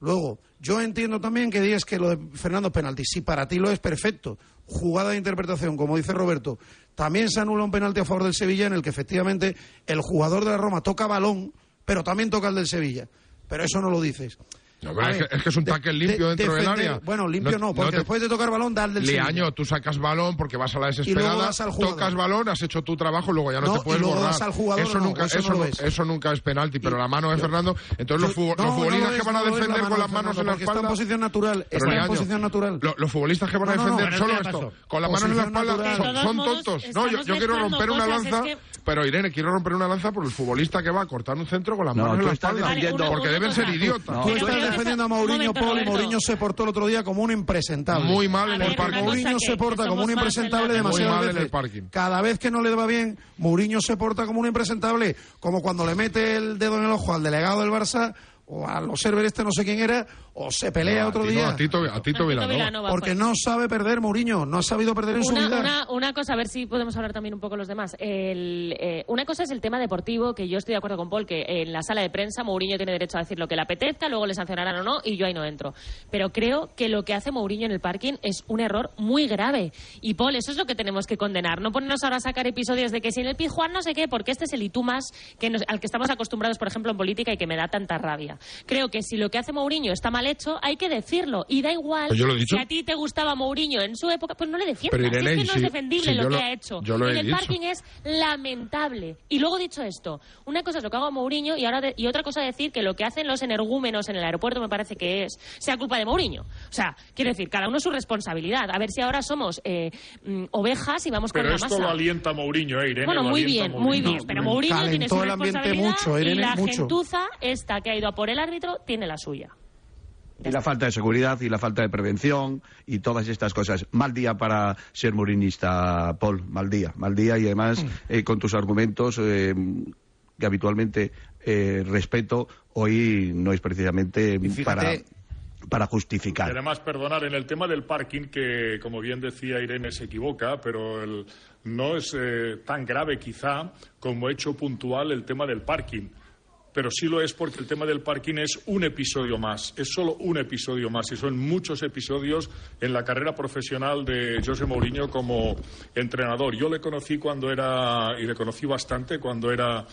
Luego, yo entiendo también que digas que lo de Fernando es penalti. Si para ti lo es perfecto, jugada de interpretación, como dice Roberto, también se anula un penalti a favor del Sevilla en el que efectivamente el jugador de la Roma toca balón, pero también toca el del Sevilla. Pero eso no lo dices. No, pero es, que, es que es un tackle de- limpio dentro del defender- área. Bueno, limpio no, porque te- después de tocar balón, da el del. Liaño, tú sacas balón porque vas a la Y desesperada, tocas balón, has hecho tu trabajo, luego ya no, No, te puedes y luego borrar. das al jugador, eso, no, nunca, eso no eso, lo no- eso nunca es penalti, pero la mano de Fernando. Entonces los, Yo- fu- no, los no futbolistas que van a no la defender con las manos Fernando, en la porque está en espalda. posición natural, está en posición natural. lo- los futbolistas que van a No, no, no, defender solo ¿qué esto, con las manos en la espalda, son, tontos. No, yo, yo quiero romper una lanza, pero Irene, quiero romper una lanza por el futbolista que va a cortar un centro con las No, manos en la estás espalda. defendiendo- porque deben ser idiotas. Tú estás defendiendo a Mourinho, momento, Paul. Mourinho se portó el otro día como un impresentable. Muy mal en el cosa Mourinho se porta como un impresentable demasiadas Muy mal en el parking. Cada vez que no le va bien, Mourinho se porta como un impresentable, como cuando le mete el dedo en el ojo al delegado del Barça o a los server este no sé quién era, o se pelea No, a otro Tito- día. A Tito, a Tito Vilanova. Vilanova Porque no sabe perder Mourinho, no ha sabido perder en su vida. una, una cosa, a ver si podemos hablar también un poco los demás. El, eh, una cosa es el tema deportivo, que yo estoy de acuerdo con Paul, que en la sala de prensa Mourinho tiene derecho a decir lo que le apetezca, luego le sancionarán o no, y yo ahí no entro. Pero creo que lo que hace Mourinho en el parking es un error muy grave. Y Paul, eso es lo que tenemos que condenar. No ponernos ahora a sacar episodios de que si en el Pijuán no sé qué, porque este es el y tú más que nos- al que estamos acostumbrados, por ejemplo, en política y que me da tanta rabia. Creo que si lo que hace Mourinho está mal hecho, hay que decirlo. Y da igual Pues yo lo he dicho. si a ti te gustaba Mourinho en su época, pues no le defiendas. Pero, Irene, es que no es defendible sí, lo yo que lo- ha hecho. yo lo he en el dicho. parking es lamentable. Y luego dicho esto, una cosa es lo que hago Mourinho y ahora de- y otra cosa decir que lo que hacen los energúmenos en el aeropuerto me parece que es sea culpa de Mourinho. O sea, quiero decir, cada uno su responsabilidad. A ver si ahora somos eh, mm, ovejas y vamos Pero con la esto masa. lo alienta Mourinho, ¿eh, Irene? Bueno, lo muy bien, muy bien. Pero Mourinho tiene su responsabilidad mucho, Irene, y la mucho. gentuza esta que ha ido a por el árbitro tiene la suya. Y la falta de seguridad y la falta de prevención y todas estas cosas. Mal día para ser murinista, Paul. Mal día. Mal día y además Mm. eh, con tus argumentos eh, que habitualmente eh, respeto, hoy no es precisamente fíjate- para, para Y justificar. además, perdonar, en el tema del parking, que como bien decía Irene, se equivoca, pero el- no es eh, tan grave quizá como hecho puntual el tema del parking. Pero sí lo es porque el tema del parking es un episodio más, es solo un episodio más y son muchos episodios en la carrera profesional de José Mourinho como entrenador. Yo le conocí cuando era, y le conocí bastante cuando era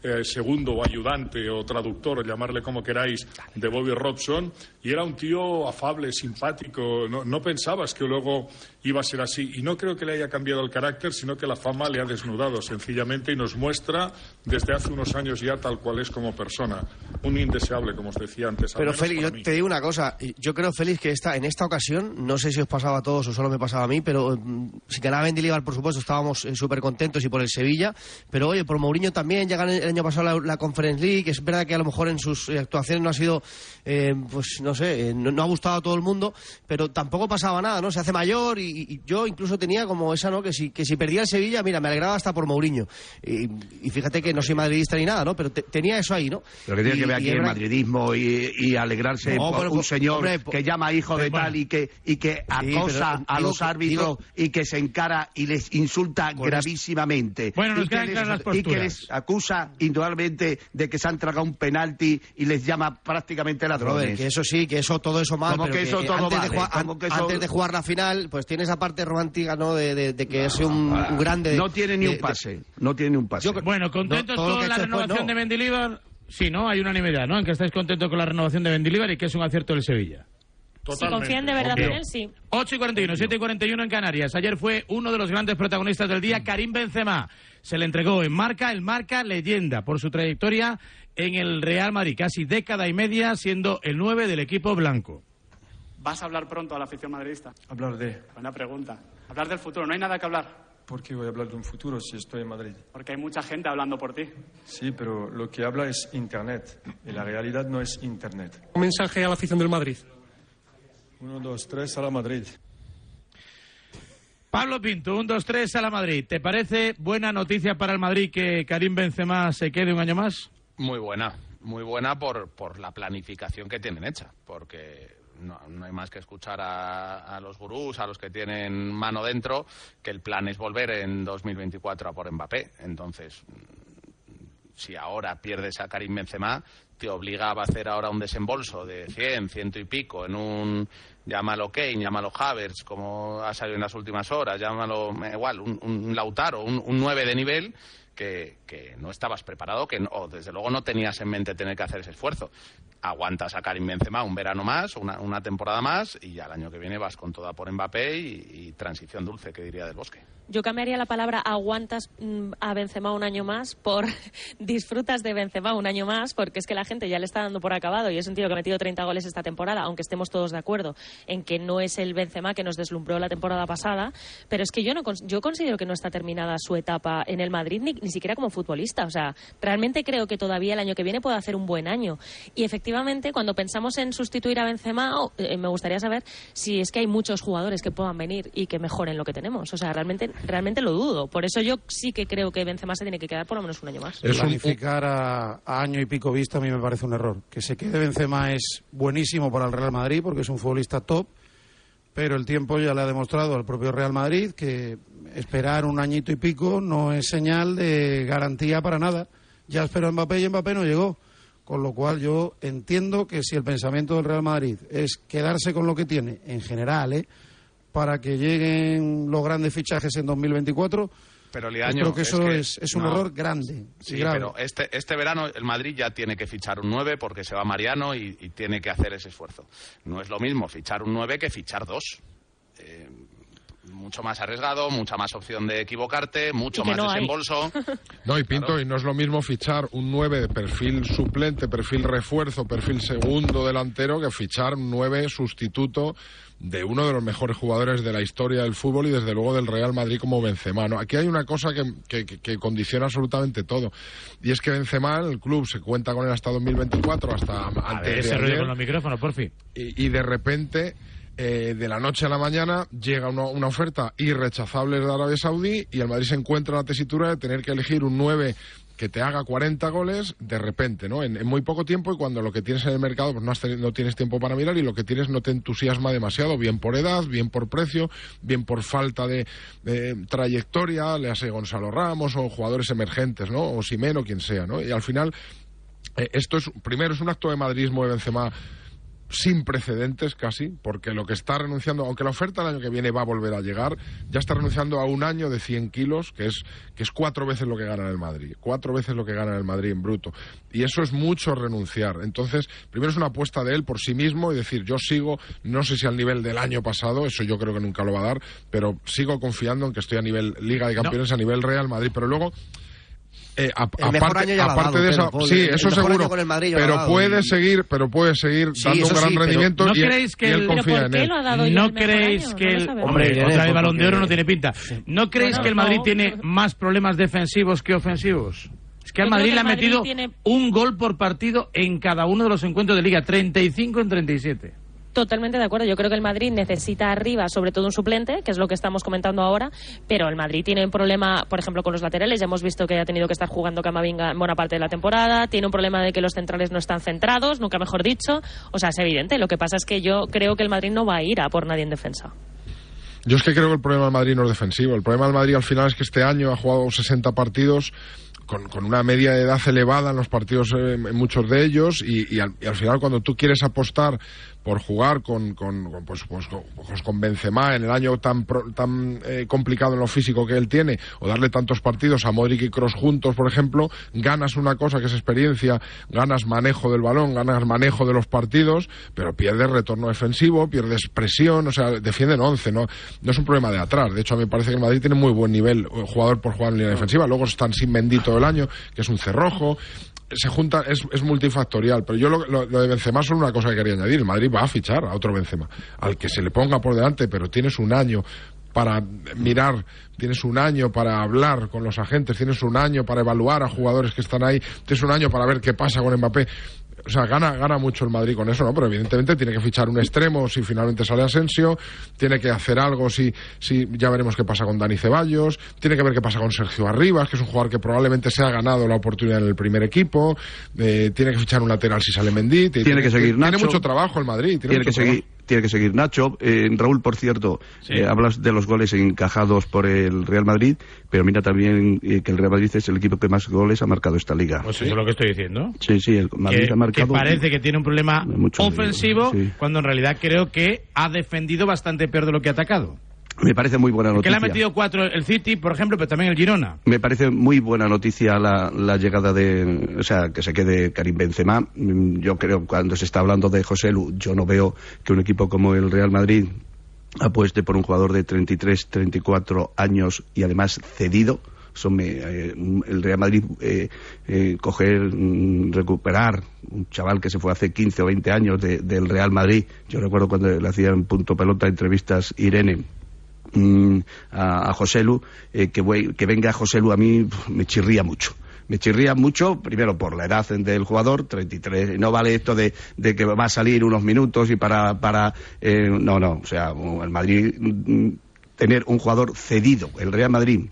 eh, segundo o ayudante o traductor, llamarle como queráis, de Bobby Robson, y era un tío afable, simpático, no, no pensabas que luego iba a ser así, y no creo que le haya cambiado el carácter, sino que la fama le ha desnudado sencillamente y nos muestra desde hace unos años ya tal cual es como persona, un indeseable, como os decía antes. Pero Félix, para yo mí. te digo una cosa. Yo creo, Félix, que esta, en esta ocasión, no sé si os pasaba a todos o solo me pasaba a mí, pero mm, si ganaba Mendilibar, por supuesto, estábamos eh, súper contentos y por el Sevilla. Pero oye, por Mourinho también, ya el año pasado la, la Conference League. Es verdad que a lo mejor en sus eh, actuaciones no ha sido, eh, pues no sé, eh, no, no ha gustado a todo el mundo, pero tampoco pasaba nada, ¿no? Se hace mayor y, y yo incluso tenía como esa, ¿no? Que si, que si perdía el Sevilla, mira, me alegraba hasta por Mourinho. Y, y fíjate que no soy madridista ni nada, ¿no? Pero te- tenía eso ahí, ¿no? Pero que tiene que ver aquí el madridismo y, y alegrarse No, por pero, un señor hombre, que llama hijo de bueno. tal y que, y que acosa pero a digo los árbitros digo- y que se encara y les insulta gravísimamente. Bueno, nos y, que quedan les, claras las y que les acusa indudablemente de que se han tragado un penalti y les llama prácticamente Robert, ladrones. que eso sí, que eso todo eso mal, ¿Cómo pero que eso todo antes, vale? de jugar, ¿Cómo an- que eso- antes de jugar la final, pues tiene esa parte romántica, ¿no? De, de- de que es un, un grande. de- no tiene ni de- un de- pase, no tiene ni un pase. Bueno, ¿contentos No, con la renovación no. de Mendilibar? Sí, ¿no? Hay unanimidad, ¿no? En que estáis contentos con la renovación de Mendilibar y que es un acierto del Sevilla. Si confían de verdad en él, sí. 8 y 41, 7 y 41 en Canarias. Ayer fue uno de los grandes protagonistas del día, Karim Benzema. Se le entregó en marca, el marca leyenda por su trayectoria en el Real Madrid, casi década y media siendo el 9 del equipo blanco. ¿Vas a hablar pronto a la afición madridista? Hablar de... Buena pregunta. Hablar del futuro, no hay nada que hablar. ¿Por qué voy a hablar de un futuro si estoy en Madrid? Porque hay mucha gente hablando por ti. Sí, pero lo que habla es Internet y la realidad no es Internet. Un mensaje a la afición del Madrid. Uno, dos, tres, a la Madrid. Pablo Pinto, un, dos, tres a la Madrid. ¿Te parece buena noticia para el Madrid que Karim Benzema se quede un año más? Muy buena, muy buena por, por la planificación que tienen hecha, porque no, no hay más que escuchar a, a los gurús, a los que tienen mano dentro, que el plan es volver en 2024 a por Mbappé. Entonces, si ahora pierdes a Karim Benzema, te obligaba a hacer ahora un desembolso de 100, ciento y pico en un, llámalo Kane, llámalo Havertz, como ha salido en las últimas horas, llámalo, igual, un, un Lautaro, un, un 9 de nivel, que, no estabas preparado, que no- o desde luego no tenías en mente tener que hacer ese esfuerzo. Aguantas a Karim Benzema un verano más, una, una temporada más, y ya el año que viene vas con toda por Mbappé y, transición dulce, que diría del Bosque. Yo cambiaría la palabra aguantas mm, a Benzema un año más por *laughs* disfrutas de Benzema un año más, porque es que la gente ya le está dando por acabado y es un tío que ha metido 30 goles esta temporada, aunque estemos todos de acuerdo en que no es el Benzema que nos deslumbró la temporada pasada, pero es que yo no yo considero que no está terminada su etapa en el Madrid ni, ni siquiera como futbolista, o sea, realmente creo que todavía el año que viene puede hacer un buen año. Y efectivamente cuando pensamos en sustituir a Benzema oh, eh, me gustaría saber si es que hay muchos jugadores que puedan venir y que mejoren lo que tenemos, o sea, realmente realmente lo dudo, por eso yo sí que creo que Benzema se tiene que quedar por lo menos un año más. Planificar a, a año y pico vista a mí me parece un error. Que se quede Benzema es buenísimo para el Real Madrid porque es un futbolista top, pero el tiempo ya le ha demostrado al propio Real Madrid que esperar un añito y pico no es señal de garantía para nada. Ya esperó Mbappé y Mbappé no llegó. Con lo cual yo entiendo que si el pensamiento del Real Madrid es quedarse con lo que tiene en general, ¿eh? para que lleguen los grandes fichajes en 2024, Pero yo Liaño, creo que eso que- es, es un no. error grande. Sí, grave. pero este, este verano el Madrid ya tiene que fichar un 9 porque se va Mariano y, y tiene que hacer ese esfuerzo. No es lo mismo fichar un 9 que fichar dos. Eh, mucho más arriesgado, mucha más opción de equivocarte, mucho más no hay. desembolso. *laughs* No, y Pinto, y no es lo mismo fichar un 9 de perfil suplente, perfil refuerzo, perfil segundo delantero, que fichar un 9 sustituto de uno de los mejores jugadores de la historia del fútbol y desde luego del Real Madrid como Benzema. ¿no? Aquí hay una cosa que, que- que- condiciona absolutamente todo. Y es que Benzema, el club, se cuenta con él hasta 2024, hasta A antes ver, de ese rollo con los micrófonos, por fin. y, y de repente, eh, de la noche a la mañana, llega una, una oferta irrechazable de Arabia Saudí y el Madrid se encuentra en la tesitura de tener que elegir un 9 que te haga 40 goles de repente, ¿no? En, muy poco tiempo y cuando lo que tienes en el mercado pues no, has teni- no tienes tiempo para mirar y lo que tienes no te entusiasma demasiado, bien por edad, bien por precio, bien por falta de, trayectoria, le hace Gonzalo Ramos o jugadores emergentes, ¿no? O Simen o quien sea, ¿no? Y al final eh, esto es, primero, es un acto de madridismo de Benzema sin precedentes casi, porque lo que está renunciando, aunque la oferta el año que viene va a volver a llegar, ya está renunciando a un año de 100 kilos, que es, que es cuatro veces lo que gana en el Madrid, cuatro veces lo que gana en el Madrid en bruto. Y eso es mucho renunciar. Entonces, primero es una apuesta de él por sí mismo y decir, yo sigo, no sé si al nivel del año pasado, eso yo creo que nunca lo va a dar, pero sigo confiando en que estoy a nivel Liga de Campeones, a nivel Real Madrid, pero luego... eh, a- El mejor aparte, año ya lo ha aparte dado, de Pedro, Paul. sí, El eso seguro, el pero dado. puede seguir, pero puede seguir Sí, dando un eso gran sí, rendimiento ¿No y, él- creéis que él el- confía en él. ¿No creéis que el hombre otra vez porque- balón de oro no tiene pinta? ¿No creéis que el Madrid tiene más problemas defensivos que ofensivos? Es que al Madrid le ha el Madrid metido tiene- un gol por partido en cada uno de los encuentros de liga, 35 en 37. Totalmente de acuerdo. Yo creo que el Madrid necesita arriba, sobre todo un suplente, que es lo que estamos comentando ahora, pero el Madrid tiene un problema, por ejemplo, con los laterales. Ya hemos visto que ha tenido que estar jugando Camavinga en buena parte de la temporada. Tiene un problema de que los centrales no están centrados, nunca mejor dicho. O sea, es evidente. Lo que pasa es que yo creo que el Madrid no va a ir a por nadie en defensa. Yo es que creo que el problema del Madrid no es defensivo. El problema del Madrid al final es que este año ha jugado 60 partidos con, una media de edad elevada en los partidos, eh, muchos de ellos, y al final cuando tú quieres apostar por jugar con, con, con, pues, pues, con, pues, con Benzema en el año tan, pro- tan eh, complicado en lo físico que él tiene, o darle tantos partidos a Modric y Kroos juntos, por ejemplo, ganas una cosa que es experiencia, ganas manejo del balón, ganas manejo de los partidos, pero pierdes retorno defensivo, pierdes presión, o sea, defienden 11, ¿no? No es un problema de atrás. De hecho, a mí me parece que el Madrid tiene muy buen nivel eh, jugador por jugar en línea defensiva. Luego están sin Mendy todo el año, que es un cerrojo. Se junta, es, es multifactorial. Pero yo lo, lo- lo de Benzema solo una cosa que quería añadir. Madrid va a fichar a otro Benzema, al que se le ponga por delante, pero tienes un año para mirar, tienes un año para hablar con los agentes, tienes un año para evaluar a jugadores que están ahí, tienes un año para ver qué pasa con Mbappé. O sea, gana, gana mucho el Madrid con eso, ¿no? Pero evidentemente tiene que fichar un extremo si finalmente sale Asensio, tiene que hacer algo si, si ya veremos qué pasa con Dani Ceballos, tiene que ver qué pasa con Sergio Arribas, que es un jugador que probablemente se ha ganado la oportunidad en el primer equipo, eh, tiene que fichar un lateral si sale Mendy, Tiene que seguir Tiene Nacho. mucho trabajo el Madrid, tiene, tiene que seguir tiene que seguir Nacho Eh, Raúl por cierto eh, hablas de los goles encajados por el Real Madrid pero mira también eh, que el Real Madrid es el equipo que más goles ha marcado esta liga Pues eso es lo que estoy diciendo. sí sí el Madrid que, ha que marcado parece que tiene un problema ofensivo sí. cuando en realidad creo que ha defendido bastante peor de lo que ha atacado. Me parece muy buena Que le noticia ha metido cuatro el City, por ejemplo, pero también el Girona. Me parece muy buena noticia la, la llegada de, o sea, que se quede Karim Benzema. Mm, Yo creo cuando se está hablando de José Lu, yo no veo que un equipo como el Real Madrid apueste por un jugador de 33, 34 años y además cedido. Eso me, eh, el Real Madrid eh, eh, coger, mm, recuperar un chaval que se fue hace 15 o 20 años de- del Real Madrid. Yo recuerdo cuando le hacían punto pelota entrevistas Irene mm, a, a José Lu, eh, que, voy- que venga José Lu a mí me chirría mucho. Me chirría mucho, primero por la edad del jugador, 33. No vale esto de, de que va a salir unos minutos y para. para eh, no, no. O sea, el Madrid. mm, Tener un jugador cedido, el Real Madrid,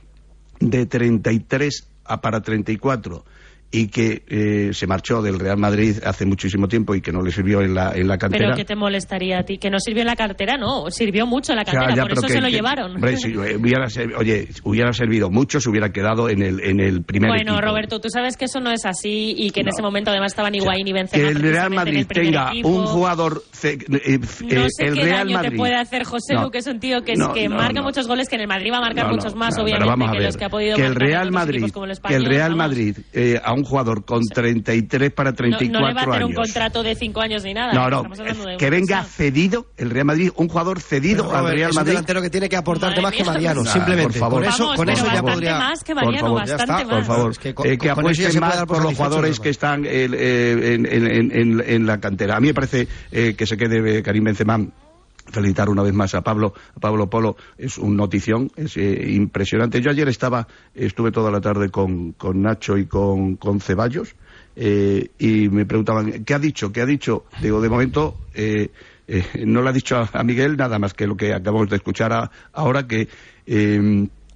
de 33 a para 34 y que eh, se marchó del Real Madrid hace muchísimo tiempo y que no le sirvió en la, en la cantera. Pero que te molestaría a ti, que no sirvió en la cartera, no, sirvió mucho en la Ya, cartera, ya, por eso que- se lo que- llevaron. hombre, si hubiera oye, hubiera servido mucho, se hubiera quedado en el, en el primer bueno, equipo. Roberto, tú sabes que eso no es así y que en ese momento además estaban Higuaín y Benzema que el Real Madrid el tenga equipo. un jugador eh, No eh, sé el qué Real daño Madrid te puede hacer José No. Lu, que es un tío que, es- No, que marca muchos goles, que en el Madrid va a marcar muchos más, obviamente, que los que ha podido que el Real Madrid que el Real eh, un jugador con 33 para No, 34 no le va a hacer un años contrato de cinco años ni nada. no, no, que venga cedido el Real Madrid, un jugador cedido Pero, al Real es un Madrid. delantero que tiene que aportarte Madre más que. Mariano, simplemente. por favor. Con eso, Vamos, con eso ya podría. más que por Mariano, favor, bastante por más. favor, Es que con- eh, que con- apuesten se puede más dar por por los jugadores que están eh, eh, en, en- en- en- en la cantera. A mí me parece eh, que se quede eh, Karim Benzema felicitar una vez más a Pablo a Pablo Polo es un notición es eh, impresionante yo ayer estaba estuve toda la tarde con, con Nacho y con, con Ceballos eh, y me preguntaban ¿qué ha dicho? ¿qué ha dicho? digo de momento eh, eh, no le ha dicho a, Miguel nada más que lo que acabamos de escuchar ahora que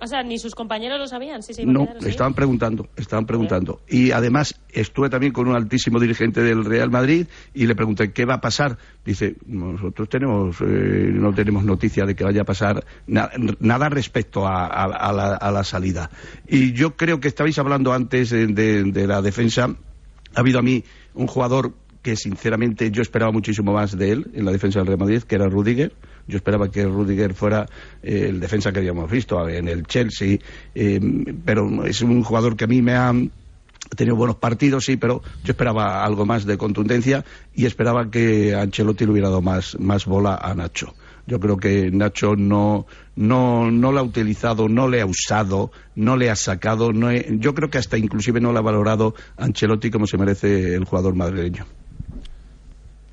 O sea, ni sus compañeros lo sabían, sí, sí. no, estaban preguntando, estaban preguntando. Y además estuve también con un altísimo dirigente del Real Madrid y le pregunté qué va a pasar. Dice, nosotros tenemos, eh, no tenemos noticia de que vaya a pasar na- nada respecto a, a- a la, a la salida. Y yo creo que estabais hablando antes de, de la defensa. Ha habido a mí un jugador que sinceramente yo esperaba muchísimo más de él en la defensa del Real Madrid, que era Rudiger. Yo esperaba que Rudiger fuera eh, el defensa que habíamos visto en el Chelsea, eh, pero es un jugador que a mí me ha tenido buenos partidos, sí, pero yo esperaba algo más de contundencia y esperaba que Ancelotti le hubiera dado más, más bola a Nacho. Yo creo que Nacho no, no, no la ha utilizado, no le ha usado, no le ha sacado. No he- yo creo que hasta inclusive no le ha valorado Ancelotti como se merece el jugador madrileño.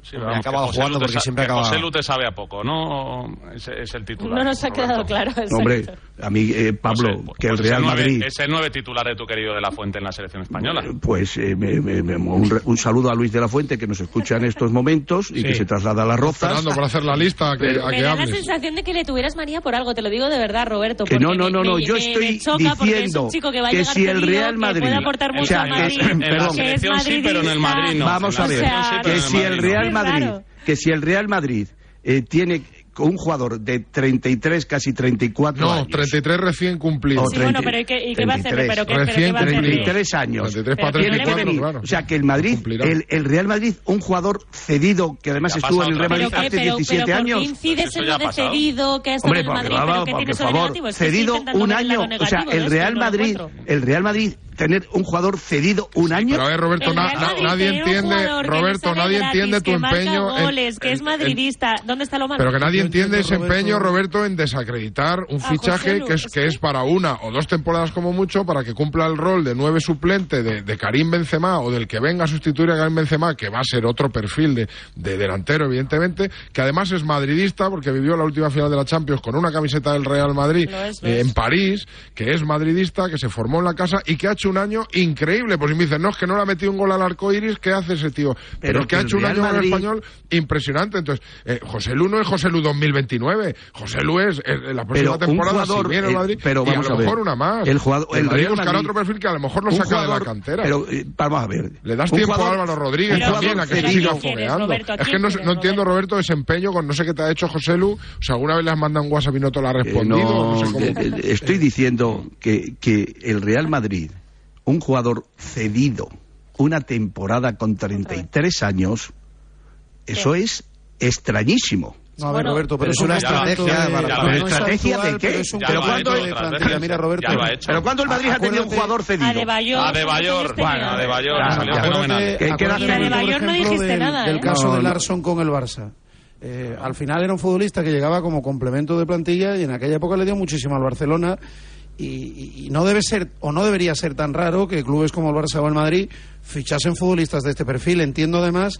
Sí, vamos, ha acabado que José jugando porque siempre que acaba- José Lu te sabe a poco, ¿no? Ese es el titular. No nos ha quedado claro. exacto. Hombre, a mí, eh, Pablo, Pues, que el Real Madrid... Ese nueve titular de tu querido de la Fuente en la selección española. Pues eh, me- me- me- un, re- un saludo a Luis de la Fuente que nos escucha en estos momentos y Sí. que se traslada a las rozas. Esperando para hacer la lista a que, a Me que da la hables. sensación de que le tuvieras manía por algo, te lo digo de verdad, Roberto. Que no, no, me- no, no, me- yo me- estoy me es diciendo chico que a que si el Real que Madrid- puede aportar o mucho sea, al que- Madrid, perdón. En la que es selección sí, pero en el Madrid no. Vamos a la ver, que si el. Real Madrid, raro. que si el Real Madrid eh, tiene un jugador de 33, casi 34 No, años. 33 recién cumplidos. O Sí, bueno, pero ¿y qué, y qué va a hacer? 33. ¿Pero qué, pero qué Recién va a hacer? 33 años. 33 para Pero que no le 34, va a venir. claro. O sea, que el Madrid, el, el Real Madrid, un jugador cedido, que además estuvo en el Real ¿Pero Madrid hace Pero, 17 pero ¿por qué años. incides en lo de pasado. cedido que ha estado Hombre, en el Madrid, va, pero va, que tiene favor, negativo? Es que estoy cedido un año. O sea, el Real Madrid, el Real Madrid tener un jugador cedido un año. Pero a ver, Roberto, na- na- nadie entiende, Roberto, nadie gratis, entiende tu que marca empeño. en- goles, que es en- madridista. ¿Dónde está lo malo? Pero que nadie entiende entiendo, ese empeño, Roberto. En desacreditar un A fichaje que es, que es para una o dos temporadas como mucho, para que cumpla el rol de nueve suplente de, de Karim Benzema o del que venga a sustituir a Karim Benzema, que va a ser otro perfil de, de delantero, evidentemente, que además es madridista, porque vivió la última final de la Champions con una camiseta del Real Madrid Lo es, lo eh, en París, que es madridista, que se formó en la casa y que ha hecho un año increíble. Pues si me dicen, no, es que no le ha metido un gol al arco iris, ¿qué hace ese tío? Pero, Pero que ha que el hecho un año con el Madrid- español impresionante. Entonces, eh, José Lu no es José Lu 2029. José Lu es eh, la próxima Pero temporada jugador, si viene el eh, Madrid pero y a lo a ver. mejor una más. El jugador- el Madrid buscará Madrid- otro perfil que a lo mejor lo un saca de la cantera. Pero eh, vamos a ver. le das tiempo jugador- a Álvaro Rodríguez también a que se siga ¿A quién quieres, fogueando. Es que no, entiendo, Roberto? Roberto, ese empeño con no sé qué te ha hecho José Lu. O sea, alguna vez le has mandado un WhatsApp y no te lo ha Eh, respondido. no, no sé cómo. eh, eh, estoy diciendo que, que el Real Madrid, un jugador cedido una temporada con 33 años, eso es extrañísimo. No, a ver, Bueno, Roberto, pero pero es una estrategia es ¿Estrategia actual, de qué? pero Pero de veces. Mira, Roberto. Pero cuando el Madrid ha tenido un jugador cedido. Adebayor. Adebayor, ¿cuántos años bueno, tenía? Adebayor Ya, salió ya. fenomenal. ¿Qué- qué edad por tiene? Adebayor no dijiste del, nada, del ¿eh? caso No, de. Larson con el Barça. Eh, al final era un futbolista que llegaba como complemento de plantilla y en aquella época le dio muchísimo al Barcelona y, no debe ser o no debería ser tan raro que clubes como el Barça o el Madrid fichasen futbolistas de este perfil. Entiendo además,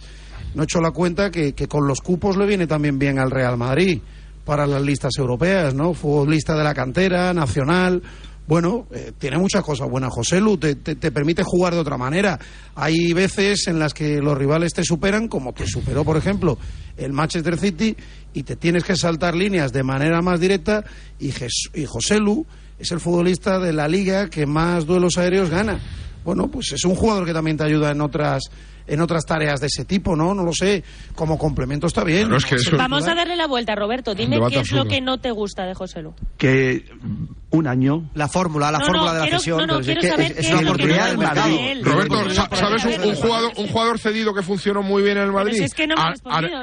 no he hecho la cuenta que, que con los cupos le viene también bien al Real Madrid para las listas europeas, ¿no? Futbolista de la cantera, nacional. Bueno, eh, tiene muchas cosas buenas. José Lu te, te- te permite jugar de otra manera. Hay veces en las que los rivales te superan, como te superó, por ejemplo, el Manchester City, y te tienes que saltar líneas de manera más directa. Y, Jes- y José Lu es el futbolista de la liga que más duelos aéreos gana. Bueno, pues es un jugador que también te ayuda en otras en otras tareas de ese tipo, ¿no? No lo sé. Como complemento está bien. Claro, es que Es eso- el Vamos a darle la vuelta, Roberto. Dime qué es lo que no te gusta de José Lu. Que un año La fórmula, la No, fórmula no, de la quiero- cesión. no, es es, es una oportunidad del mercado. él. Roberto, ¿sabes un, jugador, un jugador cedido que funcionó muy bien en el Madrid? si es que.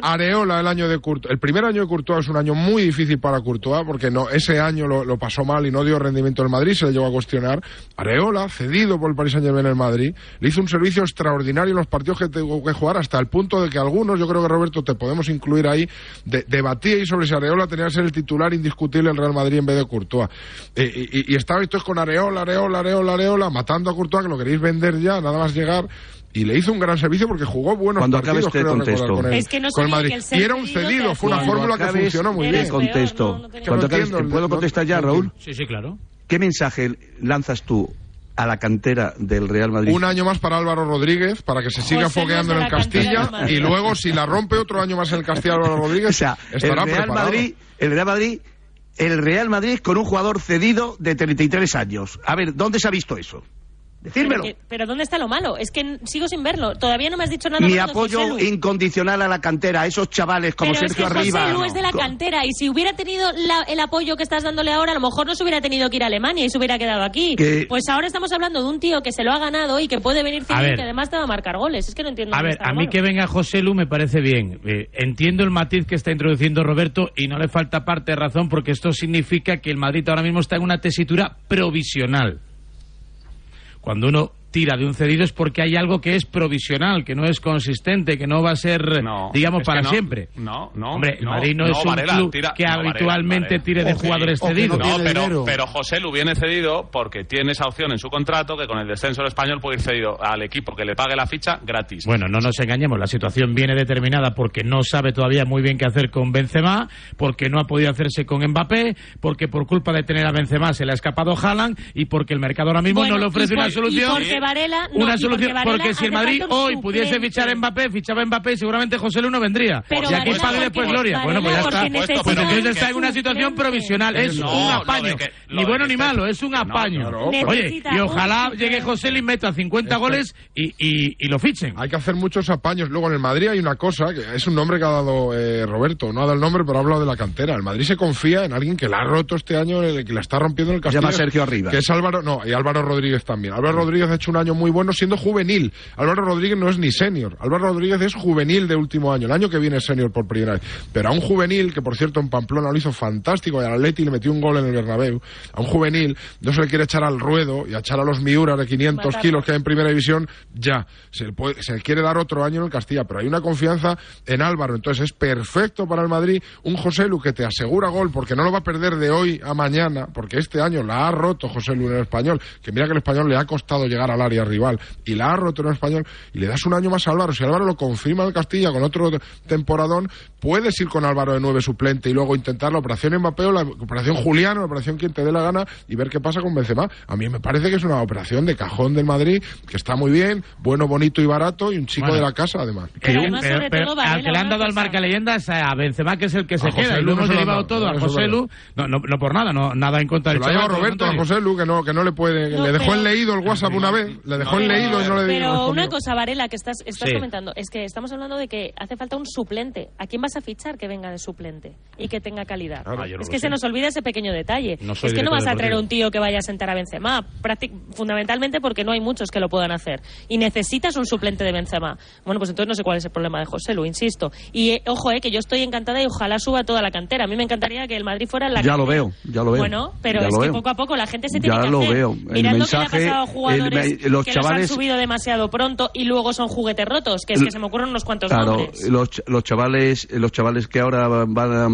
Areola, el año de Courtois. El primer año de Courtois es un año muy difícil para Courtois porque no, ese año lo, lo pasó mal y no dio rendimiento en el Madrid, se le llegó a cuestionar. Areola, cedido por el Paris Saint-Germain en el Madrid, le hizo un servicio extraordinario en los partidos que tuvo que jugar hasta el punto de que algunos, yo creo que Roberto, te podemos incluir ahí, de, debatíais sobre si Areola tenía que ser el titular indiscutible del Real Madrid en vez de Courtois. Eh, y, y, y estabais todos con Areola, Areola, Areola, Areola, matando a Courtois, que lo queréis vender ya, nada más llegar. Y le hizo un gran servicio porque jugó buenos Cuando acabe partidos, este creo recordar, contexto. con el, Es que no con el sabía Madrid. que el Y era un cedido fue una fórmula que funcionó muy bien. contesto. no, no cuando acabes- entiendo, ¿Puedo contestar ya, Raúl? Sí, sí, claro. ¿Qué mensaje lanzas tú a la cantera del Real Madrid? Un año más para Álvaro Rodríguez, para que se siga fogueando en el Castilla. Y luego, si la rompe otro año más en el Castilla Álvaro *laughs* Rodríguez, O sea, el estará Real preparado. Madrid, el Real Madrid, el Real Madrid con un jugador cedido de 33 años. A ver, ¿dónde se ha visto eso? Decírmelo. Pero, que- pero ¿dónde está lo malo? Es que sigo sin verlo. Todavía no me has dicho nada Mi apoyo incondicional a la cantera, a esos chavales como Pero Sergio es que Arriba. José Lu es de la cantera y si hubiera tenido la- el apoyo que estás dándole ahora, a lo mejor no se hubiera tenido que ir a Alemania y se hubiera quedado aquí. Que- Pues ahora estamos hablando de un tío que se lo ha ganado y que puede venir y que además te va a marcar goles. Es que no entiendo. A ver, a mí malo. que venga José Lu me parece bien. Eh, entiendo el matiz que está introduciendo Roberto y no le falta parte de razón porque esto significa que el Madrid ahora mismo está en una tesitura provisional. Cuando uno tira de un cedido es porque hay algo que es provisional, que no es consistente, que no va a ser, No, digamos, para no, siempre. No, no. Hombre, el no, Madrid no, es un Varela, club tira- que Varela, habitualmente Varela. tire de O jugadores que cedidos. No, pero, pero José Lu viene cedido porque tiene esa opción en su contrato que con el descenso del español puede ir cedido al equipo que le pague la ficha gratis. Bueno, no nos engañemos, la situación viene determinada porque no sabe todavía muy bien qué hacer con Benzema, porque no ha podido hacerse con Mbappé, porque por culpa de tener a Benzema se le ha escapado Haaland y porque el mercado ahora mismo Bueno, no le ofrece y por- una solución. Varela- no, una solución, porque Varela porque si el Madrid un hoy pudiese fichar a Mbappé, fichaba a Mbappé, seguramente José Lu no vendría. Pero y aquí Varela pague después Gloria. Bueno, pues ya está. Pues entonces un está en una situación provisional. Es No, un apaño. que- ni bueno que ni malo, es un No, apaño. Oye, y un ojalá llegue José Lu y meta 50 goles y, y, y lo fichen. Hay que hacer muchos apaños. Luego en el Madrid hay una cosa, que es un nombre que ha dado eh, Roberto, no ha dado el nombre, pero ha hablado de la cantera. El Madrid se confía en alguien que la ha roto este año, que la está rompiendo en el Se Castilla. llama Sergio Arribas. Que es Álvaro, no, y Álvaro Rodríguez también. Álvaro Rodríguez ha hecho un año muy bueno siendo juvenil. Álvaro Rodríguez no es ni senior. Álvaro Rodríguez es juvenil de último año. El año que viene es senior por primera vez. Pero a un juvenil, que por cierto en Pamplona lo hizo fantástico y al Atleti le metió un gol en el Bernabéu, a un juvenil no se le quiere echar al ruedo y a echar a los Miuras de 500 Matarlo. kilos que hay en primera división, ya. Se le, puede- se le quiere dar otro año en el Castilla, pero hay una confianza en Álvaro. Entonces es perfecto para el Madrid un José Lu que te asegura gol porque no lo va a perder de hoy a mañana, porque este año la ha roto José Lu en el español, que mira que el español le ha costado llegar al área rival y la ha roto en el español y le das un año más a Álvaro. Si Álvaro lo confirma en el Castilla con otro temporadón, puedes ir con Álvaro de nueve suplente y luego intentar la operación Mbappé o la operación Juliano, la operación quien te dé la gana y ver qué pasa con Benzema. A mí me parece que es una operación de cajón del Madrid que está muy bien, bueno, bonito y barato y un chico Bueno. de la casa además. Pero, pero- pero Varela, al que le han dado al marca leyendas a Benzema, que es el que se queda. Y Lu lo no hemos dado, todo a José. Lu. No, no, no por nada, no, nada en contra del lo ha llevado Roberto a. José Lu, que no, que no le puede, que No, le dejó pero- en leído el WhatsApp una vez, le dejó en leído y no le Pero respondió. una cosa, Varela, que estás, estás Sí. comentando, es que estamos hablando de que hace falta un suplente. ¿A quién vas a fichar que venga de suplente y que tenga calidad? Claro, Ah, no es lo que sé. se nos olvida ese pequeño detalle. No es que no vas a traer a un tío que vaya a sentar a Benzema, fundamentalmente porque no hay muchos que lo puedan hacer. Y necesitas un suplente de Benzema. Bueno, pues entonces no sé cuál es el problema de José Lu, insisto. Y eh, ojo, eh, que yo estoy encantada y ojalá suba toda la cantera. A mí me encantaría que el Madrid fuera la Ya lo veo, ya lo veo. Bueno, pero Ya es lo que veo. poco a poco la gente se tiene Ya que lo hacer. veo. El Mirad lo que le ha pasado a el los que chavales- los han subido demasiado pronto y luego son juguetes rotos, que es que se me ocurren unos cuantos Claro, nombres. los, los chavales, los chavales que ahora van a,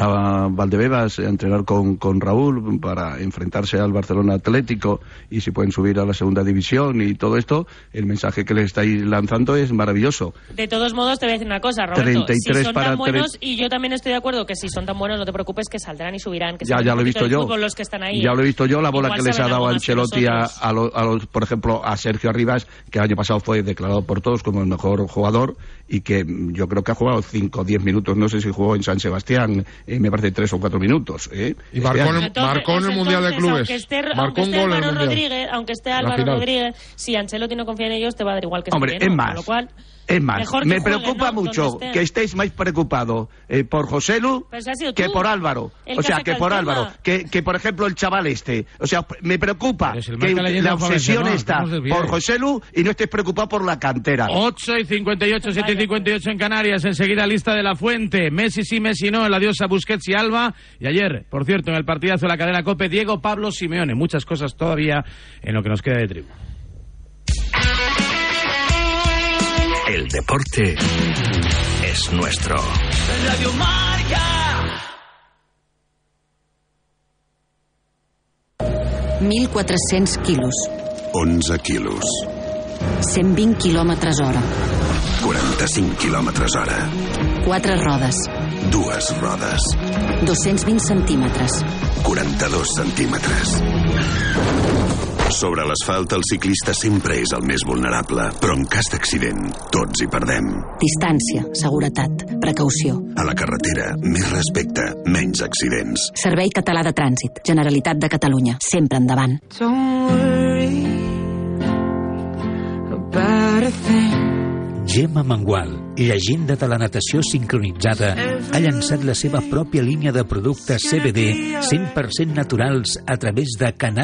a Valdebebas a entrenar con, con Raúl para enfrentarse al Barcelona Atlético y si pueden subir a la segunda división y todo esto, el mensaje que les estáis lanzando es maravilloso. De todos modos, te voy a decir una cosa, Roberto. 33 si son para tan buenos, y yo también estoy de acuerdo que si son tan buenos, no te preocupes, que saldrán y subirán. Que Ya, ya lo he visto yo. fútbol los que están ahí, Ya lo he visto yo, la bola que les ha dado Ancelotti a, a lo- a los, por ejemplo, a Sergio Arribas, que el año pasado fue declarado por todos como el mejor jugador y que yo creo que ha jugado 5 o 10 minutos, no sé si jugó en San Sebastián, eh, me parece 3 o 4 minutos. ¿eh? Y Este marcó en año. el- Entonces, marcó en el Mundial de Clubes. Aunque esté, Marcó aunque un gol en el Álvaro Mundial. Rodríguez, aunque esté Álvaro. Rodríguez, si Ancelotti no confía en ellos, te va a dar igual que se Hombre, quede, es ¿no? más, Con lo cual, Es más, me preocupa ¿no? mucho que estéis más preocupados eh, por José Lu sido que por Álvaro. O sea, que por. Álvaro. Que, que, por ejemplo, el chaval este. O sea, me preocupa si que la obsesión está por José Lu y no estés preocupado por la cantera. 8 y 58, 7 y 58 en Canarias. Enseguida lista de la fuente. Messi sí, Messi no. El adiós a Busquets y Alba. Y ayer, por cierto, en el partidazo de la cadena Cope, Diego Pablo Simeone. Muchas cosas todavía en lo que nos queda de tribu. El deporte es nuestro. Radio Marca. 1.400 quilos, 11 quilos, 120 quilòmetres hora, 45 quilòmetres hora, 4 rodes, dues rodes, 220 centímetres. 42 centímetres. Sobre l'asfalt, el ciclista sempre és el més vulnerable, però en cas d'accident, tots hi perdem. Distància, seguretat, precaució. A la carretera, més respecte, menys accidents. Servei Català de Trànsit, Generalitat de Catalunya. Sempre endavant. Gemma Mangual, llegenda de la natació sincronitzada, ha llançat la seva pròpia línia de productes CBD 100% naturals a través de Canal